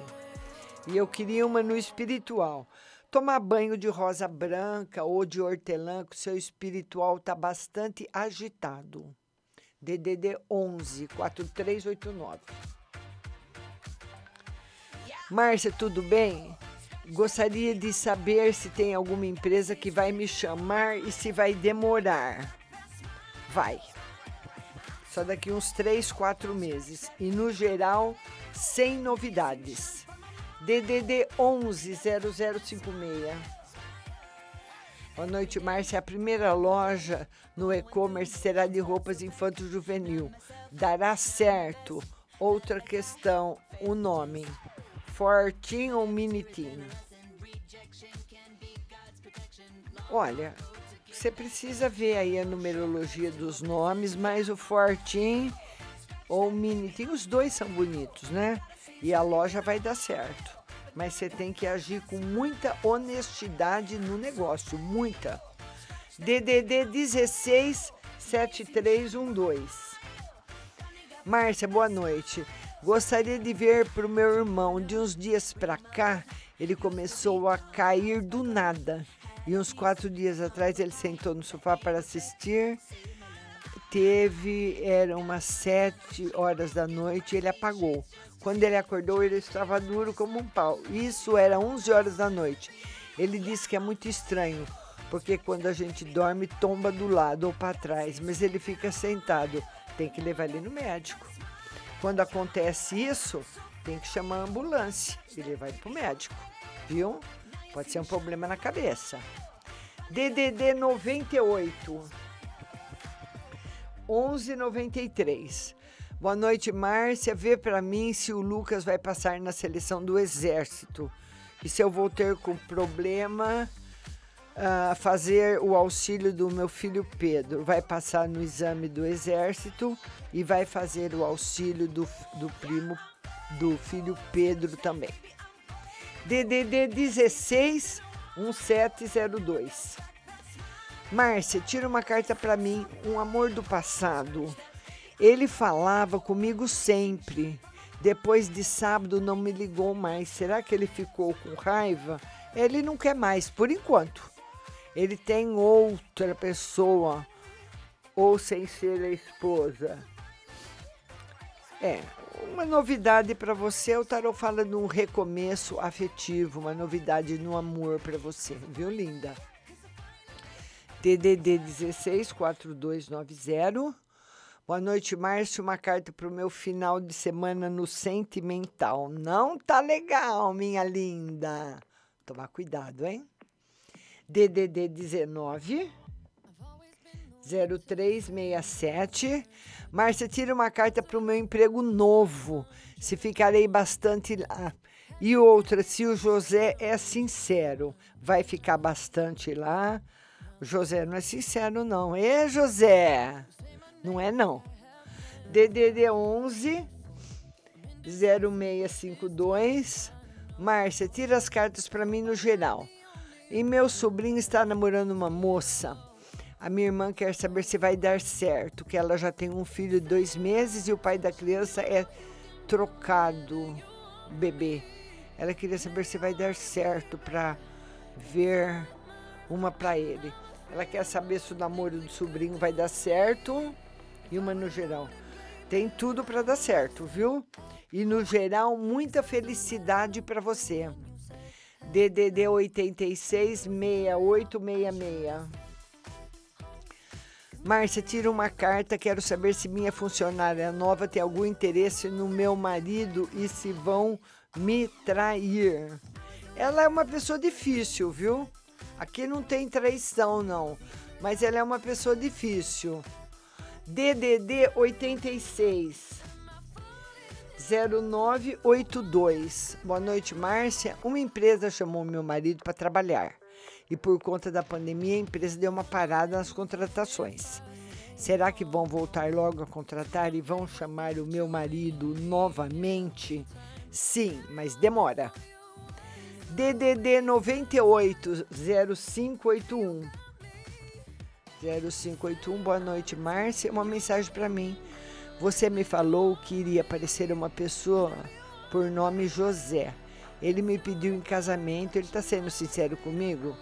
E eu queria uma no espiritual. Tomar banho de rosa branca ou de hortelã, que o seu espiritual está bastante agitado. DDD 11 4389. Márcia, tudo bem? Gostaria de saber se tem alguma empresa que vai me chamar e se vai demorar. Vai. Só daqui uns 3, 4 meses. E no geral, sem novidades. DDD 11 0056. Boa noite, Márcia. A primeira loja no e-commerce será de roupas infanto-juvenil. Dará certo. Outra questão, o nome. Fortin ou Minitin? Olha, você precisa ver aí a numerologia dos nomes, mas o Fortin ou o Minitin, os dois são bonitos, né? E a loja vai dar certo. Mas você tem que agir com muita honestidade no negócio, muita. DDD 16 7312. Márcia, boa noite. Gostaria de ver para o meu irmão. De uns dias para cá, ele começou a cair do nada. E uns quatro dias atrás ele sentou no sofá para assistir. Teve, eram umas sete horas da noite ele apagou. Quando ele acordou, ele estava duro como um pau. Isso era 11 horas da noite. Ele disse que é muito estranho, porque quando a gente dorme, tomba do lado ou para trás, mas ele fica sentado. Tem que levar ele no médico. Quando acontece isso, tem que chamar a ambulância e levar ele para o médico, viu? Pode ser um problema na cabeça. DDD 98 1193. Boa noite, Márcia. Vê para mim se o Lucas vai passar na seleção do Exército. E se eu vou ter com problema uh, fazer o auxílio do meu filho Pedro. Vai passar no exame do Exército e vai fazer o auxílio do, do primo do filho Pedro também. DDD 16 1702. Márcia, tira uma carta para mim, um amor do passado. Ele falava comigo sempre. Depois de sábado não me ligou mais. Será que ele ficou com raiva? Ele não quer mais, por enquanto. Ele tem outra pessoa, ou sem ser a esposa. É, uma novidade para você, o tarot fala de um recomeço afetivo, uma novidade no amor para você, viu, linda? TDD 16 4290. Boa noite, Márcio. Uma carta para o meu final de semana no sentimental. Não tá legal, minha linda. Tomar cuidado, hein? DDD 19 0367. Márcia, tira uma carta para o meu emprego novo, se ficarei bastante lá. E outra, se o José é sincero, vai ficar bastante lá. O José não é sincero, não. Ê, José! Não é, não. DDD 11 0652. Márcia, tira as cartas para mim no geral. E meu sobrinho está namorando uma moça. A minha irmã quer saber se vai dar certo, que ela já tem um filho de dois meses e o pai da criança é trocado, bebê. Ela queria saber se vai dar certo para ver uma para ele. Ela quer saber se o namoro do sobrinho vai dar certo e uma no geral. Tem tudo para dar certo, viu? E no geral, muita felicidade para você. DDD 86 6866. Márcia, tira uma carta. Quero saber se minha funcionária nova tem algum interesse no meu marido e se vão me trair. Ela é uma pessoa difícil, viu? Aqui não tem traição, não. Mas ela é uma pessoa difícil. DDD 86 0982. Boa noite, Márcia. Uma empresa chamou meu marido para trabalhar e por conta da pandemia a empresa deu uma parada nas contratações. Será que vão voltar logo a contratar e vão chamar o meu marido novamente? Sim, mas demora. DDD 98 0581 0581. Boa noite, Márcia. Uma mensagem para mim. Você me falou que iria aparecer uma pessoa por nome José. Ele me pediu em casamento. Ele está sendo sincero comigo?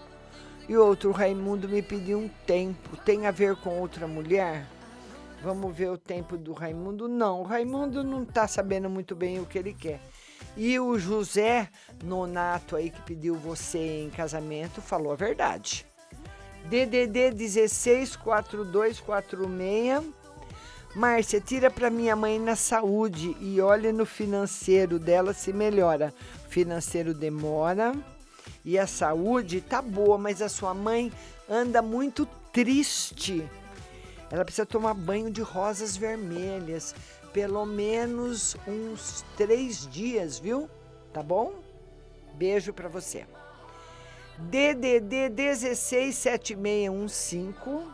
E outro, Raimundo me pediu um tempo. Tem a ver com outra mulher? Vamos ver o tempo do Raimundo? Não, o Raimundo não está sabendo muito bem o que ele quer. E o José Nonato aí que pediu você em casamento falou a verdade. DDD 164246. Márcia, tira para minha mãe na saúde e olha no financeiro dela se melhora. financeiro demora e a saúde tá boa, mas a sua mãe anda muito triste. Ela precisa tomar banho de rosas vermelhas, pelo menos uns três dias, viu? Tá bom? Beijo para você. DDD 167615.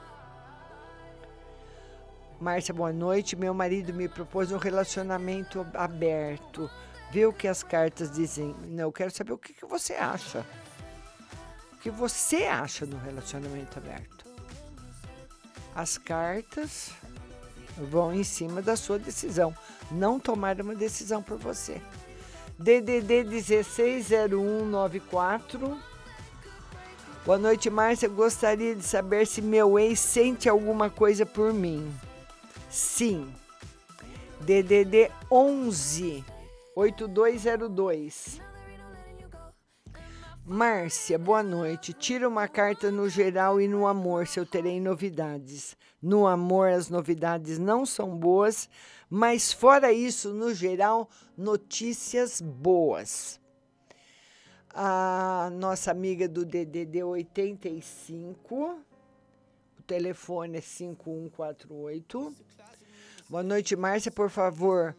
Márcia, boa noite. Meu marido me propôs um relacionamento aberto. Vê o que as cartas dizem. Não, eu quero saber o que, que você acha. O que você acha do relacionamento aberto? As cartas vão em cima da sua decisão. Não tomar uma decisão por você. DDD 160194. Boa noite, Márcia. Gostaria de saber se meu ex sente alguma coisa por mim. Sim. DDD 11 8202. Márcia, boa noite. Tira uma carta no geral e no amor, se eu terei novidades. No amor, as novidades não são boas, mas fora isso, no geral, notícias boas. A nossa amiga do DDD 85, o telefone é 5148. Boa noite, Márcia, por favor.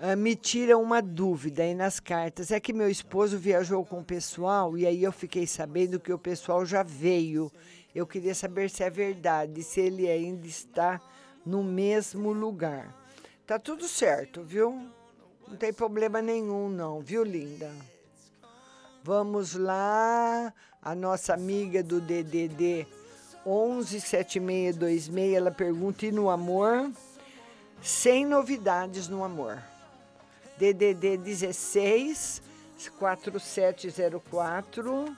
Uh, me tira uma dúvida aí nas cartas. É que meu esposo viajou com o pessoal e aí eu fiquei sabendo que o pessoal já veio. Eu queria saber se é verdade, se ele ainda está no mesmo lugar. Tá tudo certo, viu? Não tem problema nenhum, não, viu, linda? Vamos lá. A nossa amiga do DDD 117626, ela pergunta: e no amor? Sem novidades no amor. DDD 16 4704.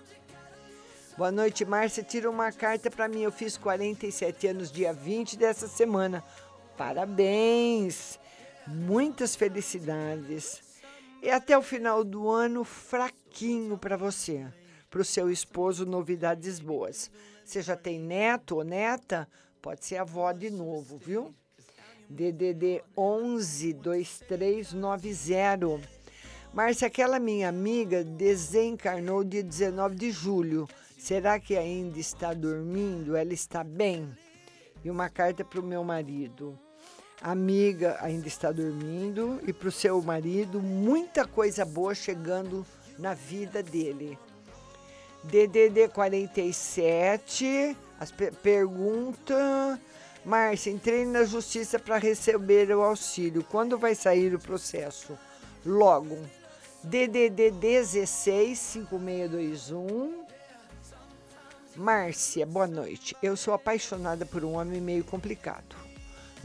Boa noite, Márcia. Tira uma carta para mim. Eu fiz 47 anos dia 20 dessa semana. Parabéns! Muitas felicidades. E até o final do ano, fraquinho para você. Para o seu esposo, novidades boas. Você já tem neto ou neta? Pode ser avó de novo, viu? DDD 11 2390. Márcia, aquela minha amiga desencarnou dia 19 de julho. Será que ainda está dormindo? Ela está bem? E uma carta para o meu marido. Amiga ainda está dormindo e para o seu marido muita coisa boa chegando na vida dele. DDD 47, as per pergunta. Márcia, entrei na justiça para receber o auxílio. Quando vai sair o processo? Logo. DDD 16 5621. Márcia, boa noite. Eu sou apaixonada por um homem meio complicado,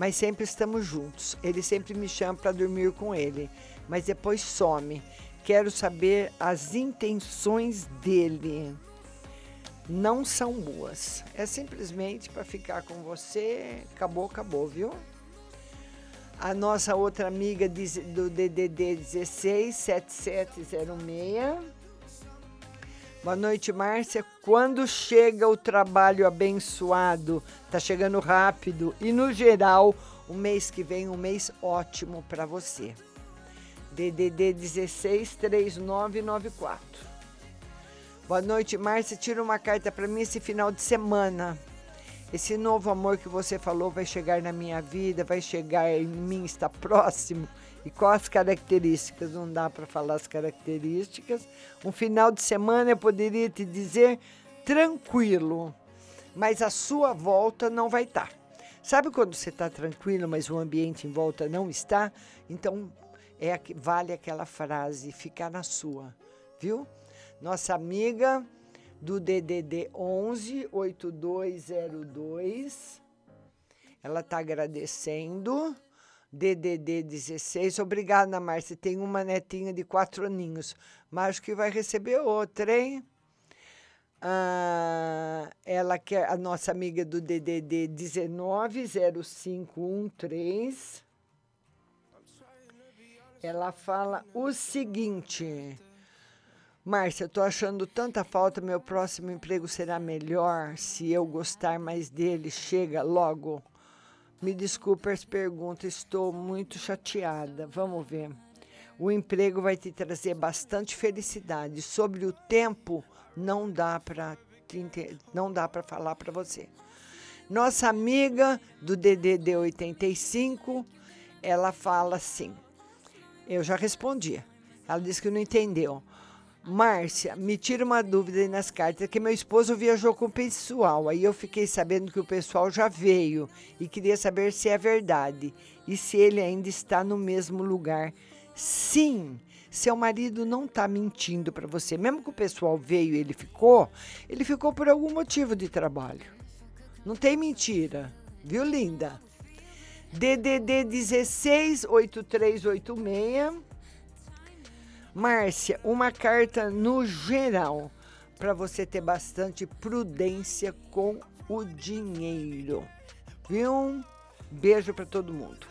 mas sempre estamos juntos. Ele sempre me chama para dormir com ele, mas depois some. Quero saber as intenções dele. Não são boas. É simplesmente para ficar com você. Acabou, acabou, viu? A nossa outra amiga do DDD 16 7706. Boa noite, Márcia. Quando chega o trabalho abençoado? Tá chegando rápido e no geral, o mês que vem um mês ótimo para você. DDD 16 3994. Boa noite, Márcia. Tira uma carta para mim esse final de semana. Esse novo amor que você falou vai chegar na minha vida, vai chegar em mim, está próximo. E quais as características? Não dá para falar as características. Um final de semana eu poderia te dizer tranquilo, mas a sua volta não vai estar. Tá. Sabe quando você está tranquilo, mas o ambiente em volta não está? Então é vale aquela frase, ficar na sua, viu? Nossa amiga do DDD 11 8202, ela está agradecendo. DDD 16, obrigada, Márcia. Tem uma netinha de quatro aninhos, mas que vai receber outra, hein? Ah, ela quer a nossa amiga do DDD 190513 ela fala o seguinte: Márcia, tô achando tanta falta, meu próximo emprego será melhor se eu gostar mais dele. Chega logo. Me desculpe as perguntas, estou muito chateada. Vamos ver. O emprego vai te trazer bastante felicidade. Sobre o tempo, não dá para não dá para falar para você. Nossa amiga do DDD 85, ela fala assim: eu já respondi. Ela disse que não entendeu. Márcia, me tira uma dúvida aí nas cartas, que meu esposo viajou com o pessoal. Aí eu fiquei sabendo que o pessoal já veio e queria saber se é verdade e se ele ainda está no mesmo lugar. Sim, seu marido não está mentindo para você. Mesmo que o pessoal veio e ele ficou, ele ficou por algum motivo de trabalho. Não tem mentira, viu, linda? DDD 168386. Márcia, uma carta no geral para você ter bastante prudência com o dinheiro. Viu? Beijo para todo mundo.